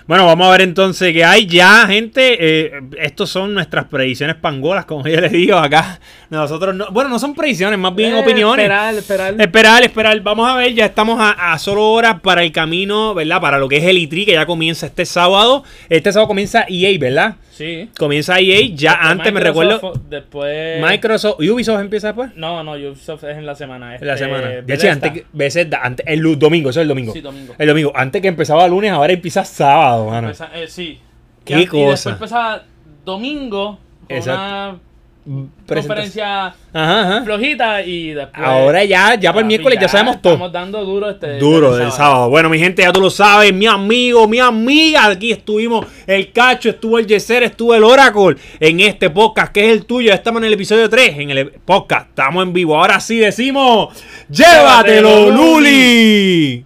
Bueno, vamos a ver entonces qué hay ya, gente. Eh, estos son nuestras predicciones pangolas, como yo les digo acá. Nosotros no, bueno, no son predicciones, más bien Eh, opiniones. Esperar, esperar. Esperar, esperar. Vamos a ver, ya estamos a, a solo horas para el camino, ¿verdad? Para lo que es el E3, que ya comienza este sábado. Este sábado comienza EA, ¿verdad? Sí. Comienza EA, ya Después antes me recuerdo. Después. Microsoft, Ubisoft empieza después. No, no, Ubisoft es en la semana. En la este, semana. De hecho, antes, que- Bethesda, antes, el domingo, eso es el domingo. Sí, domingo. El domingo. Antes que empezaba lunes, ahora empieza sábado, mano. Empeza- eh, sí. Qué y, a- y cosa. después empezaba domingo con Exacto. una. Conferencia Ajá, ajá. flojita y después. Ahora ya, ya para el miércoles ya sabemos todo. Estamos dando duro este. Duro este del sábado. Bueno, mi gente, ya tú lo sabes. Mi amigo, mi amiga. Aquí estuvimos el Cacho, estuvo el Yeser, estuvo el Oracle en este podcast que es el tuyo. Estamos en el episodio 3. En el podcast estamos en vivo. Ahora sí decimos: ¡Llévatelo, Llévatelo, Luli!